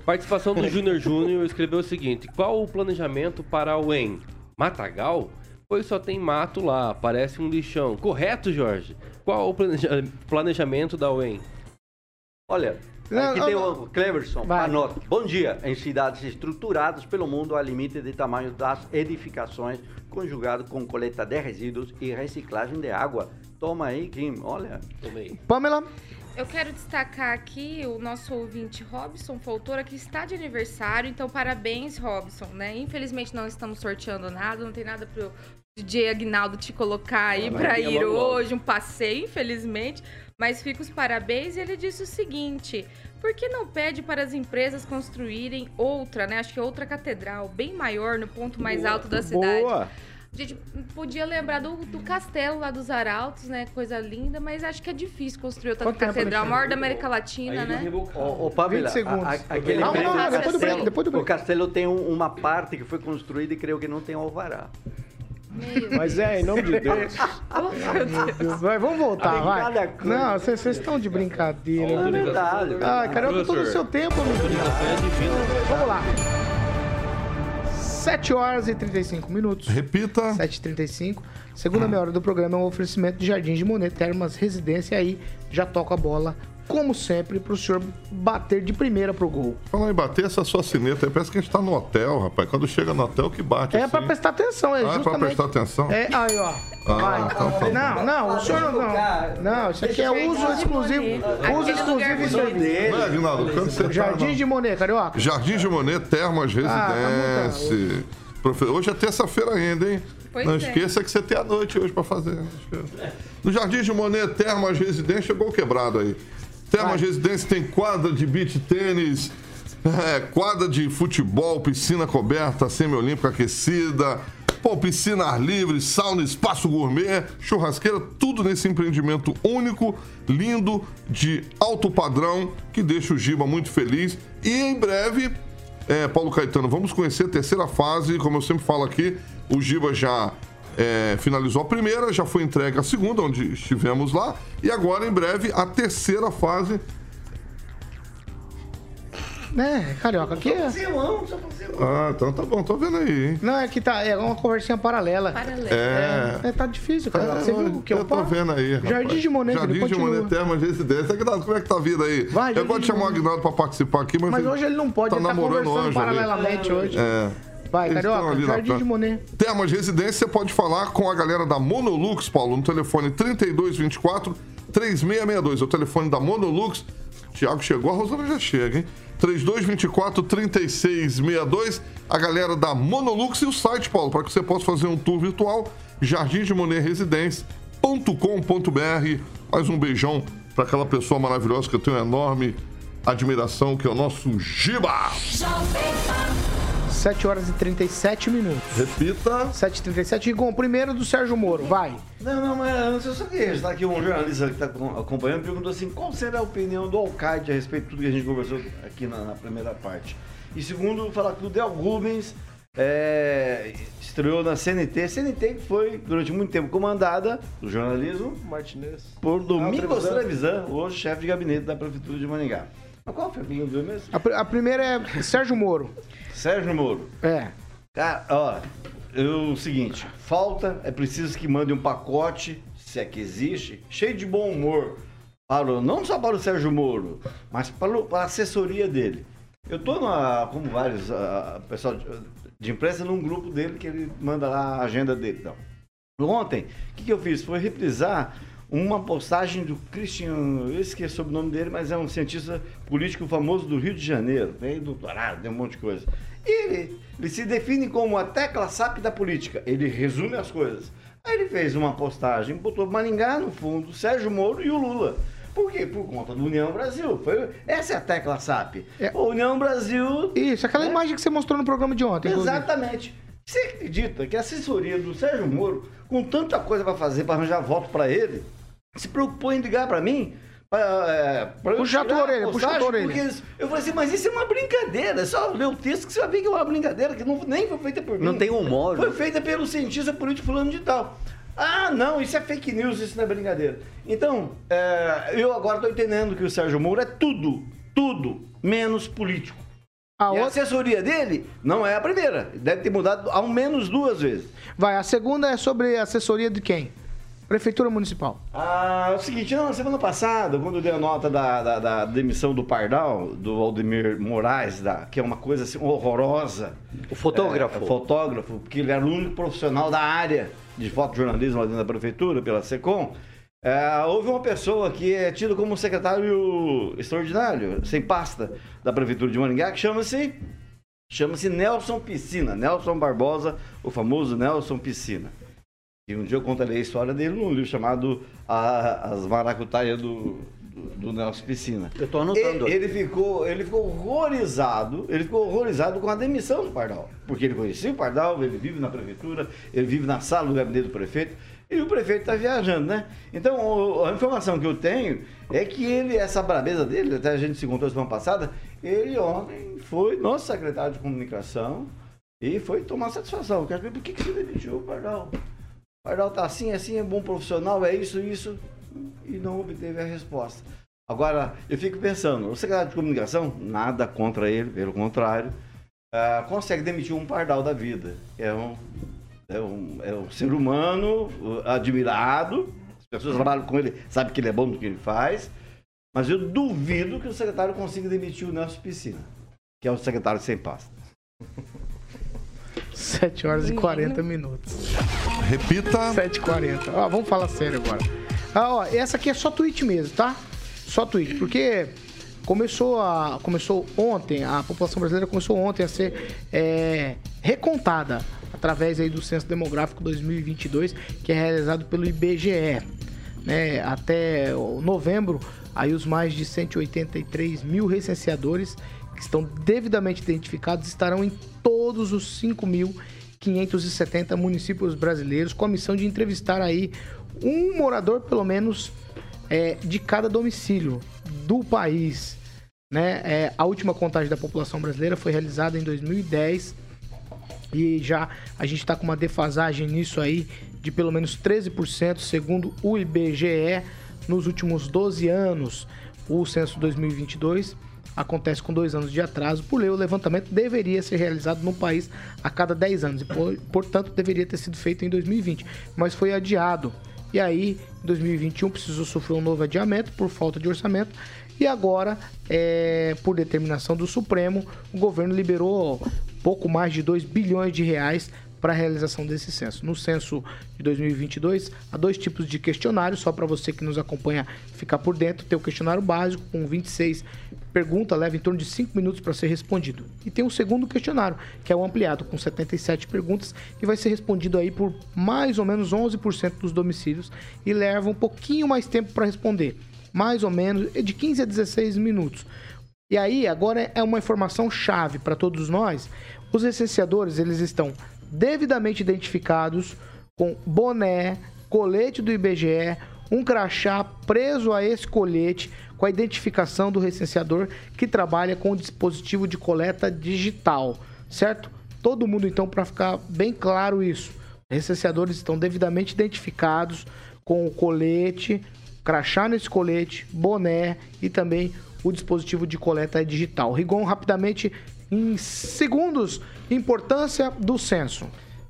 Participação do Júnior Júnior escreveu o seguinte: Qual o planejamento para o EM? Matagal? Pois só tem mato lá, parece um lixão. Correto, Jorge? Qual o planeja- planejamento da UEM? Olha, Não, aqui não, tem o Cleverson, Vai. anota. Bom dia. Em cidades estruturadas pelo mundo, há limite de tamanho das edificações, conjugado com coleta de resíduos e reciclagem de água. Toma aí, Kim, olha. Tomei. Pamela, Eu quero destacar aqui o nosso ouvinte Robson Foltora, que está de aniversário. Então, parabéns, Robson, né? Infelizmente não estamos sorteando nada, não tem nada pro DJ Agnaldo te colocar aí vai para ir logo, logo. hoje, um passeio, infelizmente. Mas fica os parabéns e ele disse o seguinte: por que não pede para as empresas construírem outra, né? Acho que outra catedral, bem maior, no ponto mais alto da cidade. Boa! A gente podia lembrar do, do castelo lá dos Arautos, né? Coisa linda, mas acho que é difícil construir outra Quanto catedral. A maior da América Latina, né? Ô, Pamela, 20 segundos. a- a- aquele Não, não, não, do depois do break, depois do break. O castelo tem um- uma parte que foi construída e creio que não tem alvará. Mas é, em nome de Deus. Vai, vamos voltar, vai. coisa. Não, vocês estão de brincadeira. É verdade. Ai, carioca, todo o seu tempo, amigo. Vamos lá. 7 horas e 35 minutos. Repita. 7h35. Segunda meia hora do programa é um oferecimento de Jardim de Monet, Termas Residência. Aí já toca a bola, como sempre, pro senhor bater de primeira pro gol. Falar em bater essa sua sineta aí, parece que a gente tá no hotel, rapaz. Quando chega no hotel que bate. É assim. pra prestar atenção, é Ah, é pra justamente. prestar atenção? É, aí, ó. Ah, Vai. então tá não, não, o senhor não. Não, não isso aqui é uso exclusivo. Uso exclusivo e serviço. Não é, Aguinaldo? Quando você tá Jardim no- de Monet, carioca. Jardim de Monet, Termas Ah, Residência. Profe- Hoje é terça-feira ainda, hein? Pois Não é. esqueça que você tem a noite hoje pra fazer. No Jardim de Monet, Termas Residência, chegou quebrado aí. Termas Residência tem quadra de beach tênis, é, quadra de futebol, piscina coberta, semiolímpica aquecida, pô, piscina ar livre, sauna, espaço gourmet, churrasqueira, tudo nesse empreendimento único, lindo, de alto padrão, que deixa o Giba muito feliz. E em breve, é, Paulo Caetano, vamos conhecer a terceira fase, como eu sempre falo aqui, o Giba já é, finalizou a primeira, já foi entregue a segunda, onde estivemos lá, e agora, em breve, a terceira fase. Né, carioca, aqui é. Ah, então tá bom, tô vendo aí, hein? Não, é que tá, é uma conversinha paralela. Paralela. É. É, tá difícil, cara. Você viu o que eu, eu tô vendo aí. rapaz. Jardim de Monet, Jardim de continua. Monet, Termas Residência. Aguinaldo, como é que tá a vida aí? Vai, eu gosto de de chamar o Monet. Aguinaldo pra participar aqui, mas. Mas hoje ele não pode, tá ele tá namorando conversando anjo ali. paralelamente hoje. É. Vai, Eles carioca, na Jardim de Monet. Termas Residência, você pode falar com a galera da Monolux, Paulo, no telefone 3224 3662. É o telefone da Monolux. Tiago chegou, a Rosana já chega, hein? 3224 3662. A galera da Monolux e o site, Paulo, para que você possa fazer um tour virtual. jardimdemonerresidência.com.br. Mais um beijão para aquela pessoa maravilhosa que eu tenho enorme admiração, que é o nosso Giba. 7 horas e 37 minutos. Repita. 7 e 37 Rigon, primeiro do Sérgio Moro, vai. Não, não, mas antes eu só queria estar aqui um jornalista que está acompanhando perguntou assim, qual será a opinião do Alcade a respeito de tudo que a gente conversou aqui na, na primeira parte. E segundo, falar que o Del Rubens é, estreou na CNT. CNT que foi, durante muito tempo, comandada do jornalismo Martinez. por Domingos Trevisan. Trevisan, hoje chefe de gabinete da Prefeitura de Maningá. Mas qual foi a opinião dele mesmo? A, pr- a primeira é Sérgio Moro. Sérgio Moro. É. Cara, ó, é o seguinte, falta, é preciso que mande um pacote, se é que existe, cheio de bom humor, para não só para o Sérgio Moro, mas para, para a assessoria dele. Eu tô numa, como vários ah, pessoal de, de imprensa, num grupo dele que ele manda lá a agenda dele. Então. Ontem, o que, que eu fiz? Foi reprisar uma postagem do Christian, eu esqueci o nome dele, mas é um cientista político famoso do Rio de Janeiro, tem doutorado, tem um monte de coisa. E ele, ele se define como a tecla SAP da política, ele resume as coisas. Aí ele fez uma postagem, botou Maringá no fundo, Sérgio Moro e o Lula. Por quê? Por conta do União Brasil. Foi, essa é a tecla SAP. O União Brasil. Isso, aquela imagem que você mostrou no programa de ontem. inclusive. Você acredita que a assessoria do Sérgio Moro, com tanta coisa para fazer para arranjar voto para ele, se preocupou em ligar para mim? Pra, é, pra Puxa a tua orelha, puxa a tua orelha. eles- eu falei assim, mas isso é uma brincadeira. É só ler o texto que você vai ver que é uma brincadeira, que não, nem foi feita por mim. Não tem humor, Foi né? feita pelo cientista político fulano de tal. Ah, não, isso é fake news, isso não é brincadeira. Então, é, eu agora estou entendendo que o Sérgio Moro é tudo, tudo, menos político. A e a outra- assessoria dele não é a primeira. Deve ter mudado ao menos duas vezes. Vai, a segunda é sobre assessoria de quem? Prefeitura Municipal. Ah, é o seguinte, não, semana passada, quando eu dei a nota da, da- da demissão do Pardal, do Valdemir Moraes, da, que é uma coisa assim, horrorosa. O fotógrafo. É, o fotógrafo, porque ele era o único profissional da área de fotojornalismo lá dentro da prefeitura, pela SECOM. É, houve uma pessoa que é tido como secretário extraordinário, sem pasta, da prefeitura de Maringá, que chama-se chama-se Nelson Piscina. Nelson Barbosa, o famoso Nelson Piscina. E um dia eu contarei a história dele num livro chamado a- As Maracutaias do, do Nelson Piscina. Eu tô anotando. Ele, ele, ficou, ele ficou horrorizado, ele ficou horrorizado com a demissão do Pardal. Porque ele conhecia o Pardal, ele vive na prefeitura, ele vive na sala do gabinete do prefeito, e o prefeito está viajando, né? Então, a informação que eu tenho é que ele, essa brabeza dele, até a gente se contou semana passada, ele ontem foi nosso secretário de comunicação e foi tomar satisfação. Eu quero ver por que, que demitiu o Pardal. O Pardal tá assim, assim, é bom profissional, é isso, isso, e não obteve a resposta. Agora, eu fico pensando, o secretário de comunicação, nada contra ele, pelo contrário, uh, consegue demitir um Pardal da vida. É um é um, é um ser humano admirado, as pessoas trabalham com ele, sabem que ele é bom no que ele faz, mas eu duvido que o secretário consiga demitir o Nelson Piscina, que é o secretário sem pasta. 7 horas e 40 minutos. Repita. 7h40. Ó, vamos falar sério agora. Ah, ó, essa aqui é só tweet mesmo, tá? Só tweet, porque começou a começou ontem, a população brasileira começou ontem a ser é, recontada através aí do Censo Demográfico 2022, que é realizado pelo IBGE. Né? Até novembro, aí os mais de 183 mil recenseadores que estão devidamente identificados estarão em todos os 5.570 municípios brasileiros, com a missão de entrevistar aí um morador, pelo menos, é, de cada domicílio do país. Né? É, a última contagem da população brasileira foi realizada em 2010 e já a gente está com uma defasagem nisso aí de pelo menos 13%, segundo o IBGE, nos últimos 12 anos. O censo 2022 acontece com dois anos de atraso, por lei o levantamento deveria ser realizado no país a cada 10 anos e, portanto, deveria ter sido feito em 2020, mas foi adiado. E aí, em 2021, precisou sofrer um novo adiamento por falta de orçamento. E agora, é, por determinação do Supremo, o governo liberou pouco mais de 2 bilhões de reais para a realização desse censo. No censo de 2022, há dois tipos de questionários, só para você que nos acompanha ficar por dentro. Tem o questionário básico, com 26 perguntas, leva em torno de 5 minutos para ser respondido. E tem o segundo questionário, que é o ampliado, com 77 perguntas, que vai ser respondido aí por mais ou menos 11% dos domicílios e leva um pouquinho mais tempo para responder. Mais ou menos de 15 a 16 minutos. E aí, agora é uma informação chave para todos nós. Os licenciadores, eles estão devidamente identificados com boné, colete do IBGE, um crachá preso a esse colete com a identificação do recenseador que trabalha com o dispositivo de coleta digital, certo? Todo mundo então para ficar bem claro isso. Recenseadores estão devidamente identificados com o colete, crachá nesse colete, boné e também o dispositivo de coleta digital. Rigon, rapidamente, em segundos, importância do censo.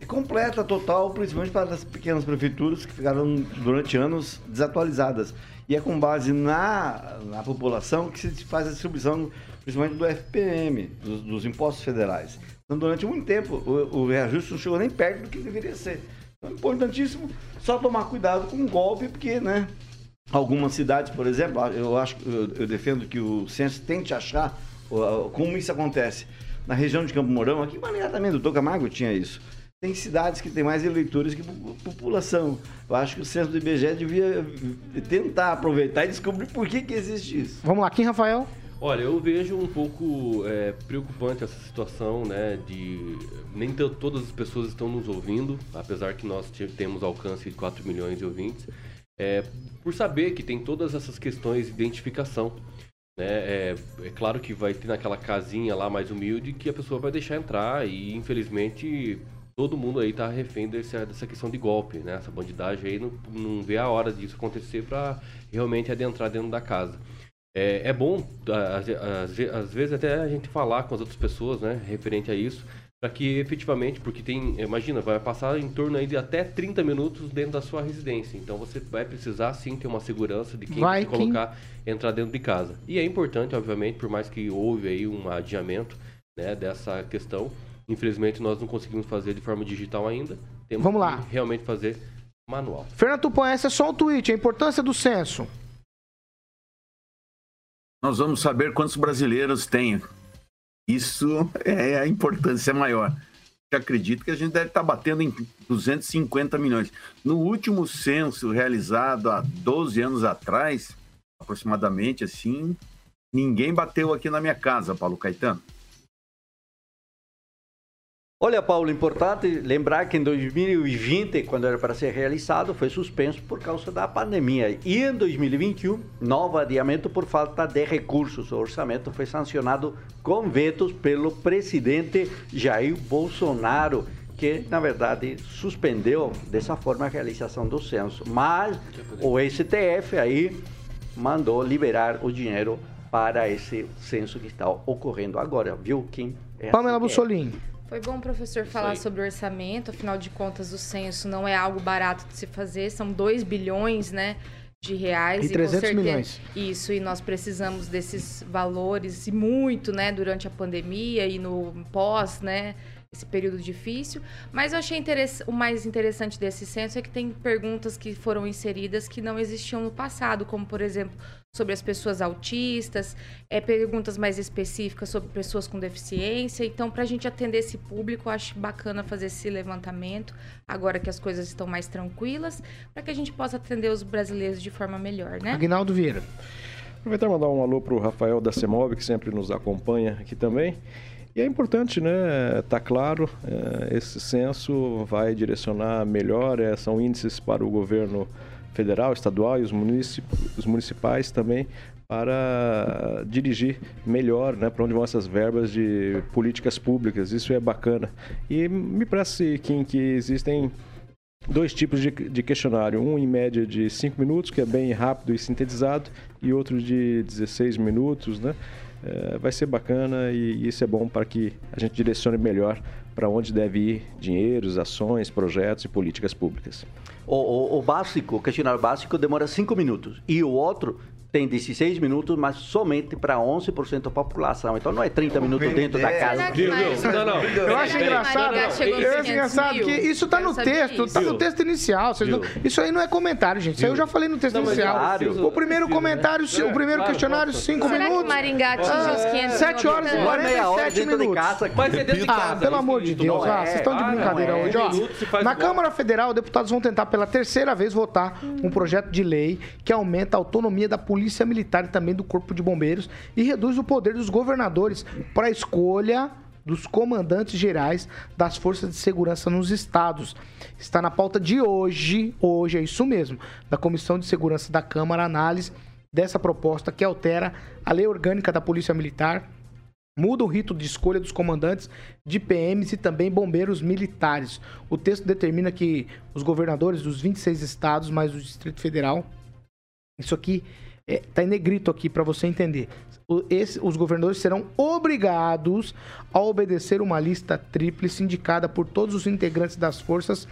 Completa total, principalmente para as pequenas prefeituras que ficaram durante anos desatualizadas. E é com base na, na população que se faz a distribuição, principalmente do FPM, dos, dos impostos federais. Então, durante muito tempo, o, o, reajuste não chegou nem perto do que deveria ser. Então, é importantíssimo só tomar cuidado com o golpe, porque, né, algumas cidades, por exemplo, eu acho eu, eu defendo que o censo tente achar como isso acontece. Na região de Campo Mourão, aqui em Maringá também, do Tocamago tinha isso. Tem cidades que têm mais eleitores que população. Eu acho que o censo do IBGE devia tentar aproveitar e descobrir por que, que existe isso. Vamos lá, quem, Rafael? Olha, eu vejo um pouco é, preocupante essa situação, né? De nem todas as pessoas estão nos ouvindo, apesar que nós temos alcance de 4 milhões de ouvintes é, por saber que tem todas essas questões de identificação. Né? É, é, claro que vai ter naquela casinha lá mais humilde que a pessoa vai deixar entrar e infelizmente todo mundo aí tá refém dessa, dessa questão de golpe, né? Essa bandidagem aí não, não vê a hora disso acontecer para realmente adentrar dentro da casa. É, é bom, às, às, vezes, até a gente falar com as outras pessoas, né, referente a isso, para que efetivamente, porque tem, imagina, vai passar em torno aí de até 30 minutos dentro da sua residência. Então você vai precisar sim ter uma segurança de quem vai colocar quem... entrar dentro de casa. E é importante, obviamente, por mais que houve aí um adiamento, né, dessa questão, infelizmente nós não conseguimos fazer de forma digital ainda. Temos Vamos lá. realmente fazer manual. Fernando Tupan, essa é só um tweet, a importância do censo. Nós vamos saber quantos brasileiros tem isso é a importância maior. Eu acredito que a gente deve estar batendo em 250 milhões. No último censo realizado há 12 anos atrás, aproximadamente assim, ninguém bateu aqui na minha casa, Paulo Caetano. Olha, Paulo, importante lembrar que em 2020, quando era para ser realizado, foi suspenso por causa da pandemia. E em 2021, novo adiamento por falta de recursos. O orçamento foi sancionado com vetos pelo presidente Jair Bolsonaro, que, na verdade, suspendeu dessa forma a realização do censo. Mas o STF aí mandou liberar o dinheiro para esse censo que está ocorrendo agora, viu, Kim? É Pamela assim que é. Foi bom, professor, falar aí. sobre o orçamento. Afinal de contas, o censo não é algo barato de se fazer. São 2 bilhões, né, de reais. E 300 com milhões. Isso, e nós precisamos desses valores, e muito, né, durante a pandemia e no pós, né, esse período difícil. Mas eu achei o mais interessante desse censo é que tem perguntas que foram inseridas que não existiam no passado, como, por exemplo, sobre as pessoas autistas, é, perguntas mais específicas sobre pessoas com deficiência. Então, para a gente atender esse público, eu acho bacana fazer esse levantamento, agora que as coisas estão mais tranquilas, para que a gente possa atender os brasileiros de forma melhor, né? Aguinaldo Vieira. Aproveitar e mandar um alô para o Rafael da Semov, que sempre nos acompanha aqui também. E é importante, né? Tá claro, eh, esse censo vai direcionar melhor, eh, são índices para o governo federal, estadual e os, municip- os municipais também para dirigir melhor né, para onde vão essas verbas de políticas públicas. Isso é bacana. E me parece, Kim, que existem dois tipos de, de questionário. Um em média de 5 minutos, que é bem rápido e sintetizado, e outro de 16 minutos, né? É, vai ser bacana e, e isso é bom para que a gente direcione melhor para onde deve ir dinheiros, ações, projetos e políticas públicas. O, o, o básico, o questionário básico demora 5 minutos. E o outro tem 16 minutos, mas somente para 11% da população. Então não é 30 minutos dentro da casa. Mais- Não, não. Eu acho engraçado, eu acho 500 engraçado que isso tá Quero no texto, isso. tá no Viu? texto inicial. não- Viu? isso aí não é comentário, gente. Isso aí eu já falei no texto Não, inicial. claro. O primeiro comentário, o primeiro claro, questionário, posso. 5 Será que minutos. Maringá atingiu os 500 mil 7 horas e habitantes? Uma meia hora 47 dentro de minutos. Mas é dentro de Ah, casa. pelo isso amor de Deus, ah, vocês estão de Ah, brincadeira é. hoje, ó. Na. Câmara Federal, deputados vão tentar pela terceira vez votar um projeto de lei que aumenta a autonomia da Polícia Militar e também do Corpo de Bombeiros e reduz o poder dos governadores para a escolha dos comandantes gerais das forças de segurança nos estados. Está na pauta de hoje, hoje é isso mesmo, da Comissão de Segurança da Câmara, análise dessa proposta que altera a lei orgânica da Polícia Militar muda o rito de escolha dos comandantes de PMs e também bombeiros militares. O texto determina que os governadores dos 26 estados, mais o Distrito Federal, isso aqui está em negrito aqui para você entender. O- esse- os governadores serão obrigados a obedecer uma lista tríplice indicada por todos os integrantes das forças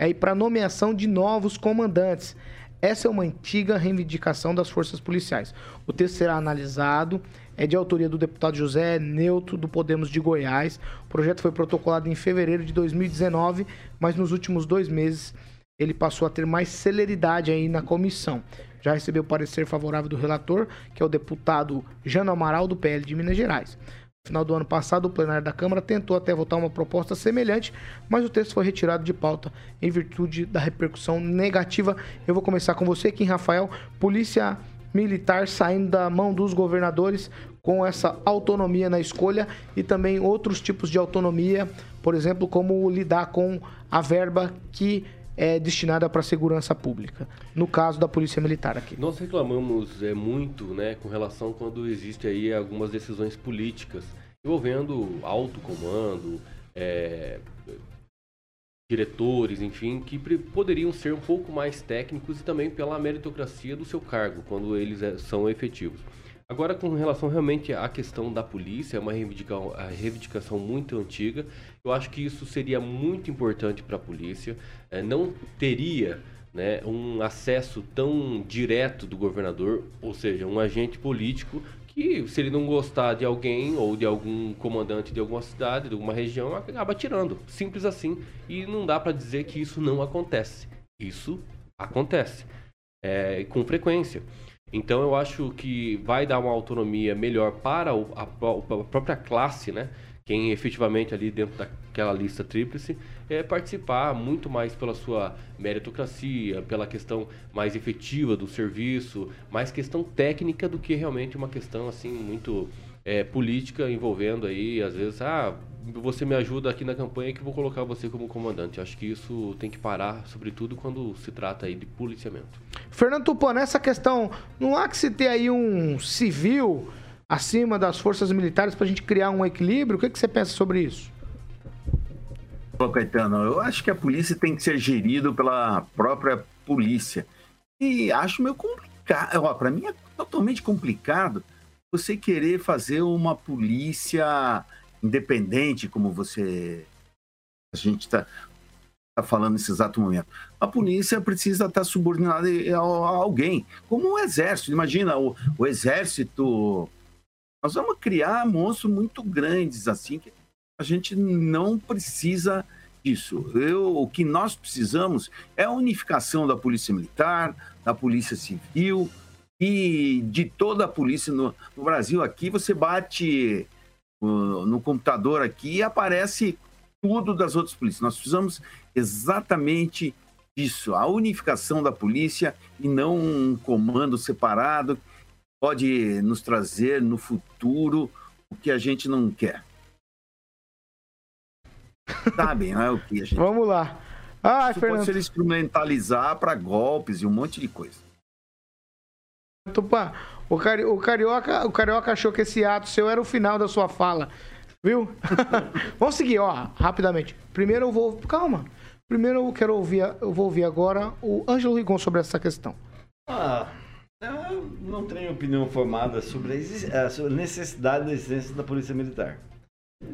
é, para nomeação de novos comandantes. Essa é uma antiga reivindicação das forças policiais. O texto será analisado, é de autoria do deputado José Neutro, do Podemos de Goiás. O projeto foi protocolado em fevereiro de 2019, mas nos últimos dois meses ele passou a ter mais celeridade aí na comissão. Já recebeu parecer favorável do relator, que é o deputado Jano Amaral, do PL de Minas Gerais. No final do ano passado, o plenário da Câmara tentou até votar uma proposta semelhante, mas o texto foi retirado de pauta em virtude da repercussão negativa. Eu vou começar com você, Kim Rafael. Polícia Militar saindo da mão dos governadores com essa autonomia na escolha e também outros tipos de autonomia, por exemplo, como lidar com a verba que é destinada para a segurança pública. No caso da Polícia Militar aqui. Nós reclamamos é, muito né, com relação quando existe aí algumas decisões políticas envolvendo alto comando, é, diretores, enfim, que poderiam ser um pouco mais técnicos e também pela meritocracia do seu cargo, quando eles é, são efetivos. Agora, com relação realmente à questão da polícia, é uma reivindicação, muito antiga. Eu acho que isso seria muito importante para a polícia. É, não teria né, um acesso tão direto do governador, ou seja, um agente político que, se ele não gostar de alguém ou de algum comandante de alguma cidade, de alguma região, acaba tirando. Simples assim. E não dá para dizer que isso não acontece. Isso acontece é, com frequência. Então eu acho que vai dar uma autonomia melhor para a própria classe, né? quem efetivamente ali dentro daquela lista tríplice é participar muito mais pela sua meritocracia, pela questão mais efetiva do serviço, mais questão técnica do que realmente uma questão assim muito é, política envolvendo aí, às vezes, ah, você me ajuda aqui na campanha que eu vou colocar você como comandante. Acho que isso tem que parar, sobretudo quando se trata aí de policiamento. Fernando Tupan, nessa questão, não há que se ter aí um civil acima das forças militares para a gente criar um equilíbrio? O que, que você pensa sobre isso? Pô, Caetano, eu acho que a polícia tem que ser gerido pela própria polícia. E acho meio complicado. Para mim é totalmente complicado você querer fazer uma polícia independente, como você. A gente está tá falando nesse exato momento. A polícia precisa estar subordinada a, alguém, como o exército. Imagina, o, o exército. Nós vamos criar monstros muito grandes, assim, que a gente não precisa disso. Eu, o que nós precisamos é a unificação da polícia militar, da polícia civil, e de toda a polícia no, no Brasil aqui, você bate no computador aqui e aparece tudo das outras polícias. Nós precisamos exatamente isso, a unificação da polícia e não um comando separado pode nos trazer no futuro o que a gente não quer. Sabem, não é o que a gente. Vamos lá. Ah, Isso Fernando... pode ser instrumentalizar para golpes e um monte de coisa. Tupã, o, cari o, carioca, o carioca achou que esse ato seu era o final da sua fala. Viu? Vamos seguir, ó, rapidamente. Primeiro eu vou. Calma. Primeiro eu quero ouvir, eu vou ouvir agora o Ângelo Rigon sobre essa questão. Ah, eu não tenho opinião formada sobre a necessidade da existência da Polícia Militar.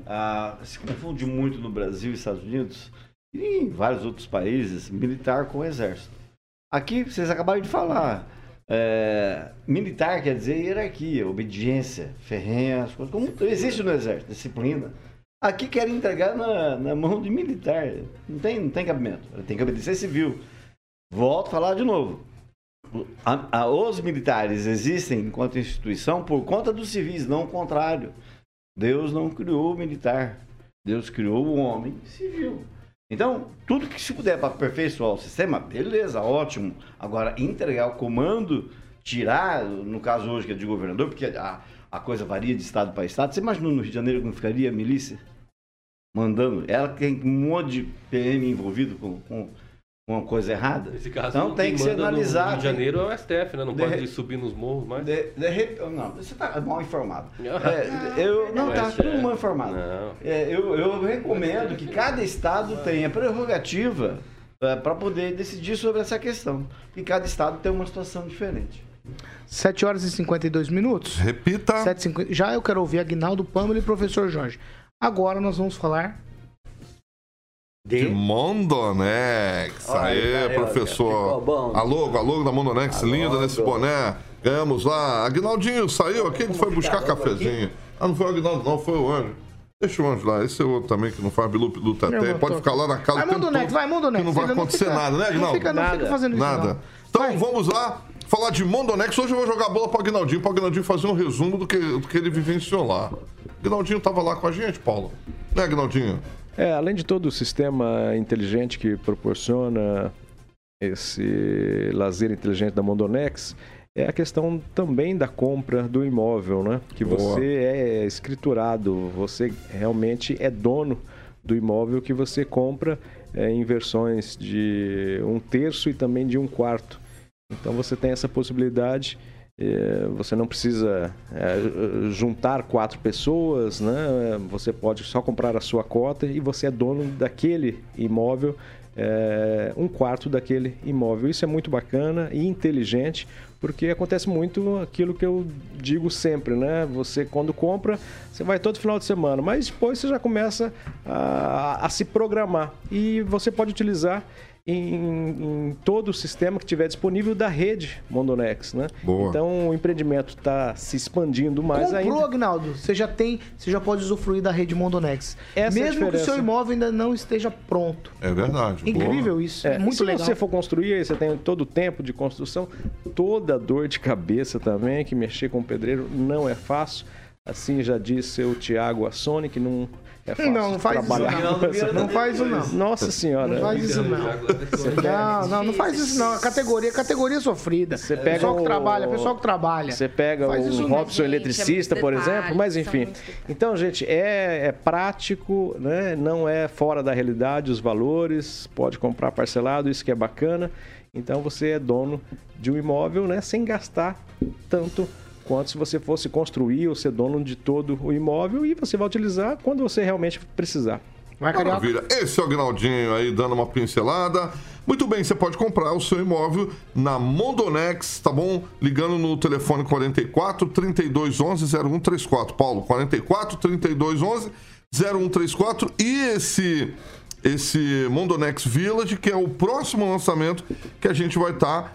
Ah, se confunde muito no Brasil e Estados Unidos e em vários outros países militar com exército. Aqui vocês acabaram de falar. É, militar quer dizer hierarquia, obediência, ferrenha, as coisas. Como existe no exército, disciplina. Aqui querem entregar na, na mão de militar. Não tem, não tem cabimento. Tem que obedecer civil. Volto a falar de novo. A, a, os militares existem enquanto instituição por conta dos civis, não o contrário. Deus não criou o militar. Deus criou o homem civil. Então, tudo que se puder para aperfeiçoar o sistema, beleza, ótimo. Agora, entregar o comando, tirar, no caso hoje que é de governador, porque a, a coisa varia de estado para estado. Você imaginou no Rio de Janeiro como ficaria a milícia? Mandando. Ela tem um monte de PM envolvido com, com uma coisa errada. Nesse caso, então tem que ser analisado. No Rio de Janeiro é o STF, né? Não de pode re... subir nos morros mais. De, de, não, você está mal informado. é, eu não está tudo mal informado. É, eu, eu recomendo que cada estado tenha prerrogativa é, para poder decidir sobre essa questão. E cada estado tem uma situação diferente. 7 horas e 52 minutos. Repita. 7, Já eu quero ouvir Agnaldo Pâmela e professor Jorge. Agora nós vamos falar de, de Mondonex. Aê, professor. Alô, alô da Mondonex, linda nesse boné. Ganhamos lá. Agnaldinho saiu aqui, ele foi buscar cafezinho. Ah, não foi o Agnaldo, não, foi o Anjo. Deixa o Anjo lá, esse é outro também que não faz bilu luta até. Pode ficar lá na casa vai, Mondonex, vai, Mondonex. Que não vai acontecer fica, nada, né, Agnaldo? Não fica, não fica fazendo nada. isso. Nada. Então vai. vamos lá falar de Mondonex. Hoje eu vou jogar a bola para o Agnaldinho, para o Agnaldinho fazer um resumo do que, do que ele vivenciou lá. O Agnaldinho estava lá com a gente, Paulo. Né, Agnaldinho? É, além de todo o sistema inteligente que proporciona esse lazer inteligente da Mondonex, é a questão também da compra do imóvel, né? Que Boa. você é escriturado, você realmente é dono do imóvel que você compra é, em versões de um terço e também de um quarto. Então você tem essa possibilidade você não precisa é, juntar quatro pessoas, né? Você pode só comprar a sua cota e você é dono daquele imóvel, é, um quarto daquele imóvel. Isso é muito bacana e inteligente, porque acontece muito aquilo que eu digo sempre, né? Você quando compra, você vai todo final de semana, mas depois você já começa a, a se programar e você pode utilizar em, em, todo o sistema que tiver disponível da rede Mondonex, né? Boa. Então o empreendimento está se expandindo mais Comprou, ainda. Agnaldo, você já tem, você já pode usufruir da rede Mondonex. Essa é Mesmo é que o seu imóvel ainda não esteja pronto. É verdade. Incrível Boa. isso. É, muito se legal. Se você for construir, você tem todo o tempo de construção, toda a dor de cabeça também, que mexer com o pedreiro não é fácil. Assim já disse o Tiago Assone, que não é fácil Não, não faz isso trabalhar não. com essa- Não faz isso não. Nossa senhora. Não faz isso não. Não, não, não faz isso não. A categoria, categoria sofrida. Você pega pessoal que o- trabalha, pessoal que trabalha. Você pega Faz isso um não. Robson eletricista, por exemplo, mas enfim. Então, gente, é, é prático, né? não é fora da realidade os valores, pode comprar parcelado, isso que é bacana. Então você é dono de um imóvel, né? Sem gastar tanto quanto se você fosse construir ou ser dono de todo o imóvel e você vai utilizar quando você realmente precisar. Vai, Maravilha. Esse é o Gnaldinho aí dando uma pincelada. Muito bem, você pode comprar o seu imóvel na Mondonex, tá bom? Ligando no telefone 44 3211 0134. Paulo, 44 3211 0134. E esse esse Mondonex Village, que é o próximo lançamento que a gente vai estar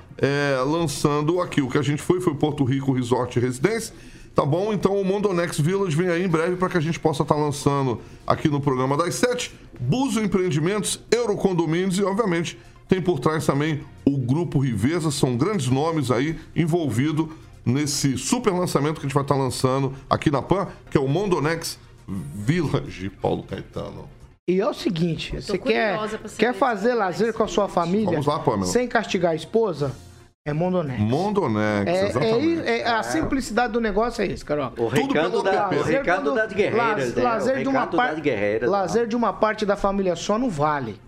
lançando aqui. O que a gente foi foi Porto Rico Resort e Residência. Tá bom? Então o Mondonex Village vem aí em breve para que a gente possa estar lançando aqui no programa das sete. Buzo Empreendimentos, Eurocondomínios e, obviamente, tem por trás também o Grupo Riveza. São grandes nomes aí envolvidos nesse super lançamento que a gente vai estar lançando aqui na PAN, que é o Mondonex Village, Paulo Caetano. E é o seguinte, você quer, quer fazer lazer com a sua família Vamos lá, Pamela. sem castigar a esposa? É Mondonex. Mondonex, É, é, exatamente. é- a simplicidade do negócio é isso, Carol. O recado, da, o recado das guerreiras, né? lazer o de uma lazer de uma parte da família só não vale.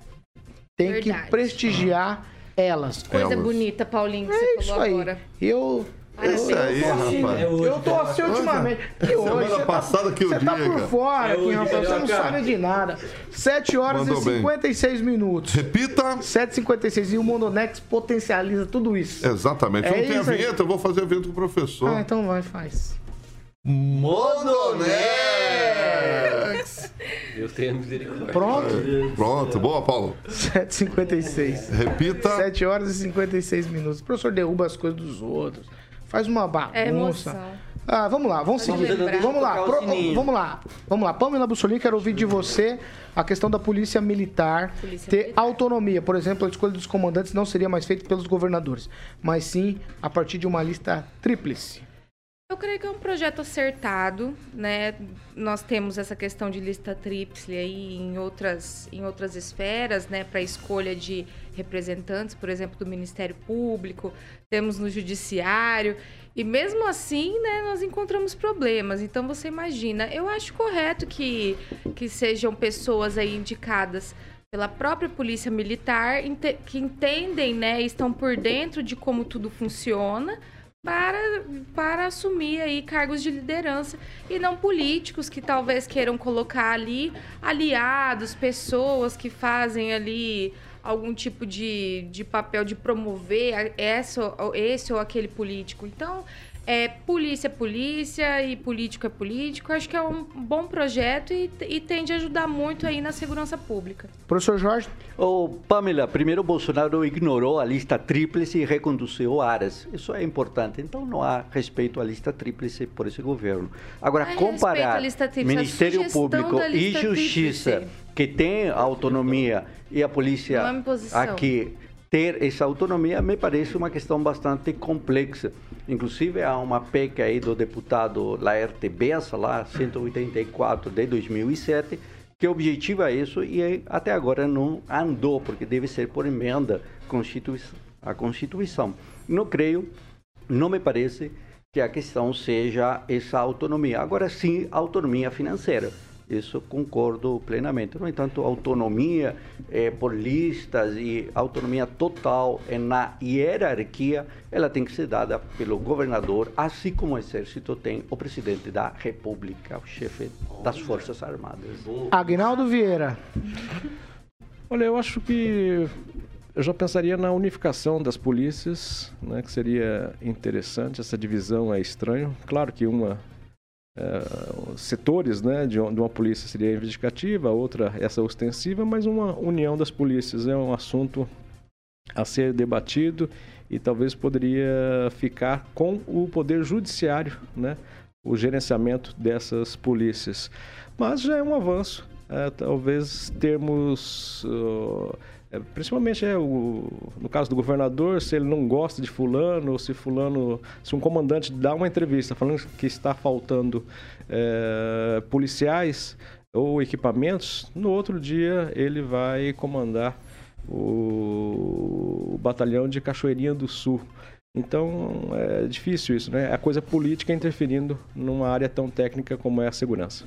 Tem que Verdade. prestigiar elas. Coisa bonita, Paulinho, que É você isso falou aí. agora. Eu eu, Isso eu aí, tô assim, rapaz. eu tô assim ultimamente. Que hoje, Semana você tá- passada que eu Você tá por fora É aqui, rapaz. Você não Carioca. sabe de nada. 7 horas Mandou e bem. 56 minutos. Repita. 7h56. E o Mondonex potencializa tudo isso. Exatamente. É não tem a vinheta, eu vou fazer a vinheta com o professor. Ah, então vai, faz. Mondonex! Deus tenha misericórdia. Pronto. Pronto, boa, Paulo. 7h56. Repita. 7 horas e 56 minutos. O professor derruba as coisas dos outros. Faz uma bagunça. É. Ah, vamos lá, vamos seguir. Vamos lá, pro- vamos lá. Vamos lá. Pamela Bussolini, quero ouvir de você a questão da polícia militar Polícia ter militar. autonomia. Por exemplo, a escolha dos comandantes não seria mais feita pelos governadores, mas sim a partir de uma lista tríplice. Eu creio que é um projeto acertado, né? Nós temos essa questão de lista tríplice aí em outras, em outras esferas, né? Para escolha de representantes, por exemplo, do Ministério Público, temos no Judiciário. E mesmo assim, né, nós encontramos problemas. Então você imagina, eu acho correto que, que sejam pessoas aí indicadas pela própria polícia militar, que entendem, né, estão por dentro de como tudo funciona, para, para assumir aí cargos de liderança e não políticos que talvez queiram colocar ali aliados, pessoas que fazem ali algum tipo de, de papel de promover essa, esse ou aquele político. Então, é, polícia é polícia e político é político. Acho que é um bom projeto e, e tende a ajudar muito aí na segurança pública. Professor Jorge? Ô, Pamela, primeiro Bolsonaro ignorou a lista tríplice e reconduziu áreas. Isso é importante. Então não há respeito à lista tríplice por esse governo. Agora, é comparar à lista tríplice, a Ministério Público e Justiça, tríplice. que tem autonomia, e a polícia aqui ter essa autonomia, me parece uma questão bastante complexa. Inclusive, há uma PEC aí do deputado Laerte Bessa, lá, 184 de 2007, que objetiva isso e até agora não andou, porque deve ser por emenda à Constituição. Não creio, não me parece que a questão seja essa autonomia. Agora sim, autonomia financeira. Isso concordo plenamente. No entanto, autonomia eh, por listas e autonomia total eh, na hierarquia, ela tem que ser dada pelo governador, assim como o exército tem o presidente da república, o chefe das forças armadas. Agnaldo Vieira. Olha, eu acho que eu já pensaria na unificação das polícias, né, que seria interessante. Essa divisão é estranho. Claro que uma eh, setores, né, de, um- uma polícia seria reivindicativa, a outra essa ostensiva, mas uma união das polícias é um assunto a ser debatido e talvez poderia ficar com o poder judiciário, né, o gerenciamento dessas polícias. Mas já é um avanço. É, talvez termos uh, É, principalmente é o, no caso do governador, se ele não gosta de fulano, ou se fulano, se um comandante dá uma entrevista falando que está faltando é, policiais ou equipamentos, no outro dia ele vai comandar o, o batalhão de Cachoeirinha do Sul. Então é difícil isso, né? É a coisa política interferindo numa área tão técnica como é a segurança.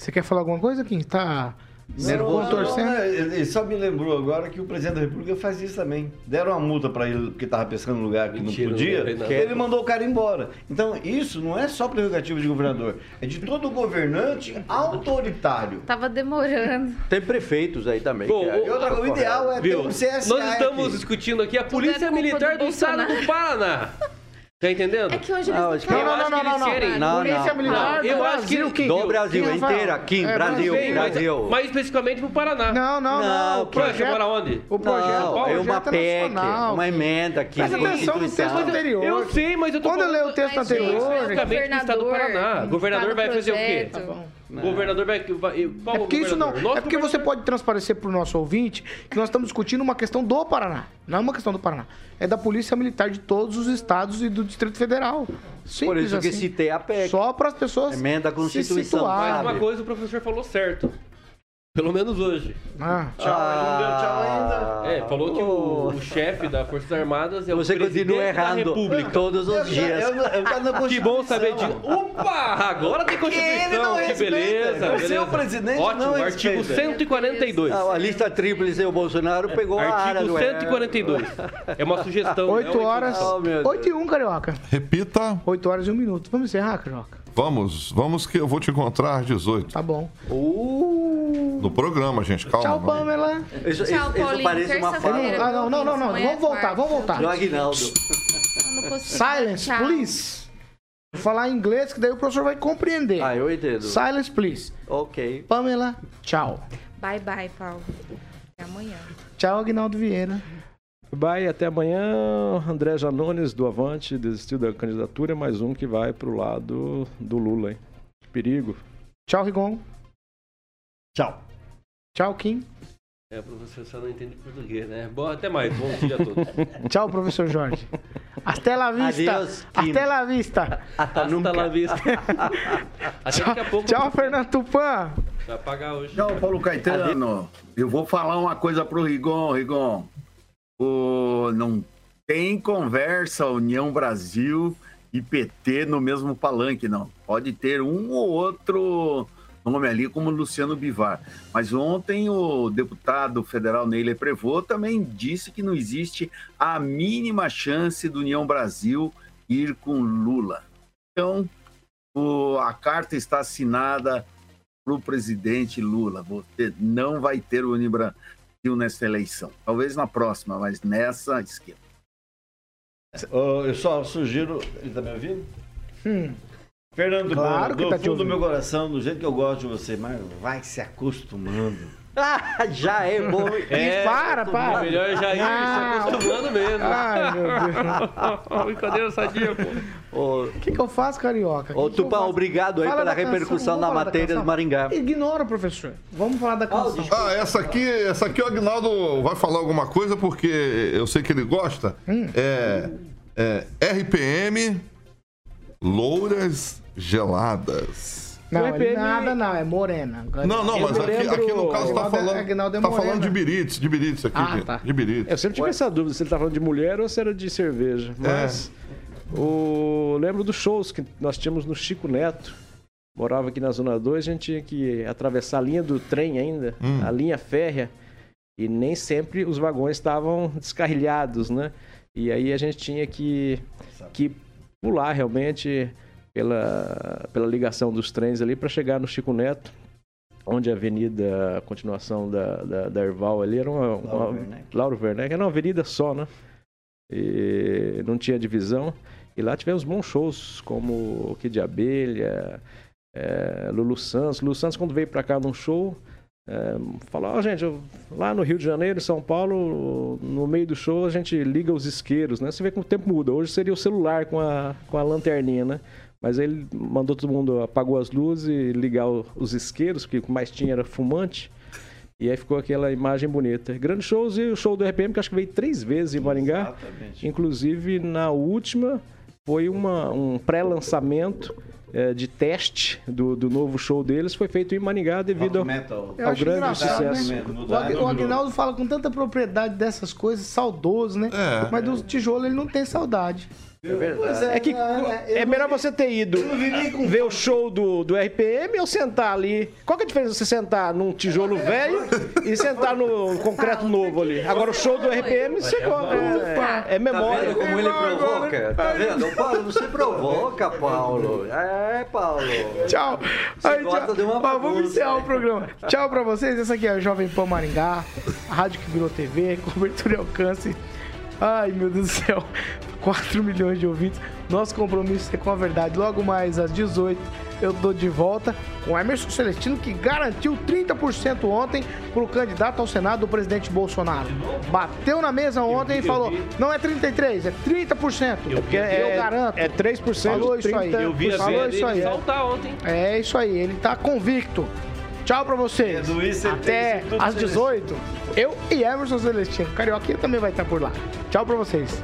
Você quer falar alguma coisa, Kim? Tá nervoso? torcendo? Não, ele só me lembrou agora que o presidente da República faz isso também. Deram uma multa para ele porque estava pescando no lugar que Mentira, não podia, não, ele mandou o cara embora. Então isso não é só prerrogativa de governador, é de todo governante autoritário. Tava demorando. Tem prefeitos aí também. Bom, que é- E outra o ideal é ter Viu? um CSA Nós estamos aqui. discutindo aqui a Polícia é culpa Militar do do Estado do Paraná. Tá entendendo? É que hoje eles Não, não, que- falam. Eu acho que eles querem- Não, Polícia não. Militar Eu do acho que- Brasil, Kim. Do Brasil Rafael. inteiro, aqui, É, Brasil, Bem, mas- Brasil. Mais especificamente pro Paraná. Não, não, não. Não, O que- projeto, você mora onde? o projeto, Não, o é uma PEC, nacional. uma emenda aqui. Presta atenção no texto anterior. Eu sei, mas eu tô Quando eu leio o texto Mas, anterior... mas especificamente do estado do Paraná. O governador tá vai fazer o quê? Tá bom. O governador vai. qual É porque isso não. Nosso É porque você pode transparecer para o nosso ouvinte que nós estamos discutindo uma questão do Paraná. Não é uma questão do Paraná. É da Polícia Militar de todos os estados e do Distrito Federal. Simples Por isso que assim. citei a PEC. Só para as pessoas Emenda à se Constituição. situarem. Mas uma coisa o professor falou certo. Pelo menos hoje. Ah, Tchau, deu tchau ainda. É, falou que o, o chefe das Forças Armadas é Você o presidente continua da errando República. todos os dias. Eu, eu, eu na Que bom saber de. Opa! Agora tem Constituição. Que respeita. beleza. Você, beleza. o presidente, Ótimo, não artigo respeita. 142. Não, a lista tríplice o Bolsonaro pegou a área Artigo do 142. É uma sugestão. 8 não é uma horas. instrução. Oh, meu Deus. 8 e 1, Carioca. Repita. 8 horas e 1 minuto. Vamos encerrar, Carioca? Vamos, vamos que eu vou te encontrar às 18. Tá bom. No programa, gente. Calma. Tchau. Pamela. Isso, Tchau, isso, isso Paulinho. parece uma fala. Ah, não, não, não, não. É Vamos voltar, vamos voltar. do Aguinaldo. Silence, Tchau. please. Vou falar em inglês que daí o professor vai compreender. Ah, eu entendo. Silence, please. Ok. Pamela, tchau. Bye, bye, Paulo. Até amanhã. Tchau, Aguinaldo Vieira. Bye, até amanhã. André Janones, do Avante, desistiu da candidatura. Mais um que vai pro lado do Lula, hein? Perigo. Tchau, Rigon. Tchau. Tchau, Kim. É, o professor só não entende português, né? Bom, até mais. Bom dia a todos. Tchau, professor Jorge. Até la vista. Adeus, Kim. Até la vista. Até nunca. La vista. Até daqui a pouco. Tchau, Fernando Tupan. Vai apagar hoje. Tchau, Paulo Caetano. Eu vou falar uma coisa pro Rigon, Rigon. O... Não tem conversa União Brasil e PT no mesmo palanque, não. Pode ter um ou outro nome ali, como Luciano Bivar. Mas ontem o deputado federal Neile Prevot também disse que não existe a mínima chance do União Brasil ir com Lula. Então, o- a carta está assinada para o presidente Lula. Você não vai ter o Unibrasil nessa eleição. Talvez na próxima, mas nessa esquerda. Eu só sugiro. Ele tá me ouvindo? Hum. Fernando, Claro do que tá fundo do meu coração, do jeito que eu gosto de você, mas vai se acostumando. Ah, já é bom. É, para, para. Melhor já ir Ah. se acostumando mesmo. Ai, meu Deus. Brincadeira sadia, pô. O que, que eu faço, Carioca? ô Tupã, obrigado aí Fala pela da repercussão da matéria do Maringá. Ignora, professor. Vamos falar da canção. Ah, essa aqui, essa aqui o Agnaldo vai falar alguma coisa porque eu sei que ele gosta. É, é RPM Louras Geladas. Não, ele EPM nada não, é morena. Não, não, mas Eu aqui, lembro- aqui no caso tá é- falando, é tá falando de birites, de birites aqui, Ah, de, tá. de birites. Eu sempre tive essa dúvida se ele tá falando de mulher ou se era de cerveja. Mas o... lembro dos shows que nós tínhamos no Chico Neto. Morava aqui na Zona 2, a gente tinha que atravessar a linha do trem ainda, Hum. a linha férrea. E nem sempre os vagões estavam descarrilhados, né? E aí a gente tinha que, que pular realmente pela, pela ligação dos trens ali para chegar no Chico Neto, onde a avenida, a continuação da, da, da Erval ali era uma, uma, Lauro Werneck. Lauro Werneck, era uma avenida só, né? E não tinha divisão. E lá tivemos bons shows, como o Kid de Abelha, é, Lulu Santos. Lulu Santos, quando veio pra cá num show, é, falou: Ó, gente, eu- lá no Rio de Janeiro, em São Paulo, no meio do show a gente liga os isqueiros, né? Você vê como o tempo muda. Hoje seria o celular com a, com a lanterninha, né? Mas aí ele mandou todo mundo, apagou as luzes e ligar os isqueiros, porque o que mais tinha era fumante. E aí ficou aquela imagem bonita. Grandes shows e o show do RPM, que acho que veio três vezes em Maringá. Exatamente. Inclusive, na última, foi uma, um pré-lançamento eh, de teste do, do novo show deles. Foi feito em Maringá devido ao, ao grande engraçado, sucesso. né? O Agnaldo fala com tanta propriedade dessas coisas, saudoso, né? É. Mas do tijolo ele não tem saudade. Pois É que é melhor você ter ido ver o show do, do RPM ou sentar ali. Qual que é a diferença de você sentar num tijolo velho e sentar no concreto novo ali? Agora o show do RPM você coloca. É, é Tá memória. vendo como ele provoca? Tá vendo? Paulo, não se provoca, Paulo. É, Paulo. Tchau. Você Aí, gosta tchau. de uma Ó, vamos né? o programa. Tchau pra vocês. Essa aqui é a Jovem Pan Maringá, a rádio que virou TV, cobertura e alcance. Ai, meu Deus do céu. 4 milhões de ouvintes. Nosso compromisso é com a verdade. Logo mais às 18 eu tô de volta com o Emerson Celestino, que garantiu 30% ontem pro candidato ao Senado, o presidente Bolsonaro. Bateu na mesa ontem e falou: não é 33, é 30%. Eu vi, É, eu garanto. é 3%. Falou isso aí. 30%. Eu vi a Falou veia isso aí. saltar ontem. É isso aí, ele tá convicto. Tchau pra vocês. É do ICT, Até às 18. Eu e Emerson Celestino. Carioquinha também vai estar por lá. Tchau pra vocês.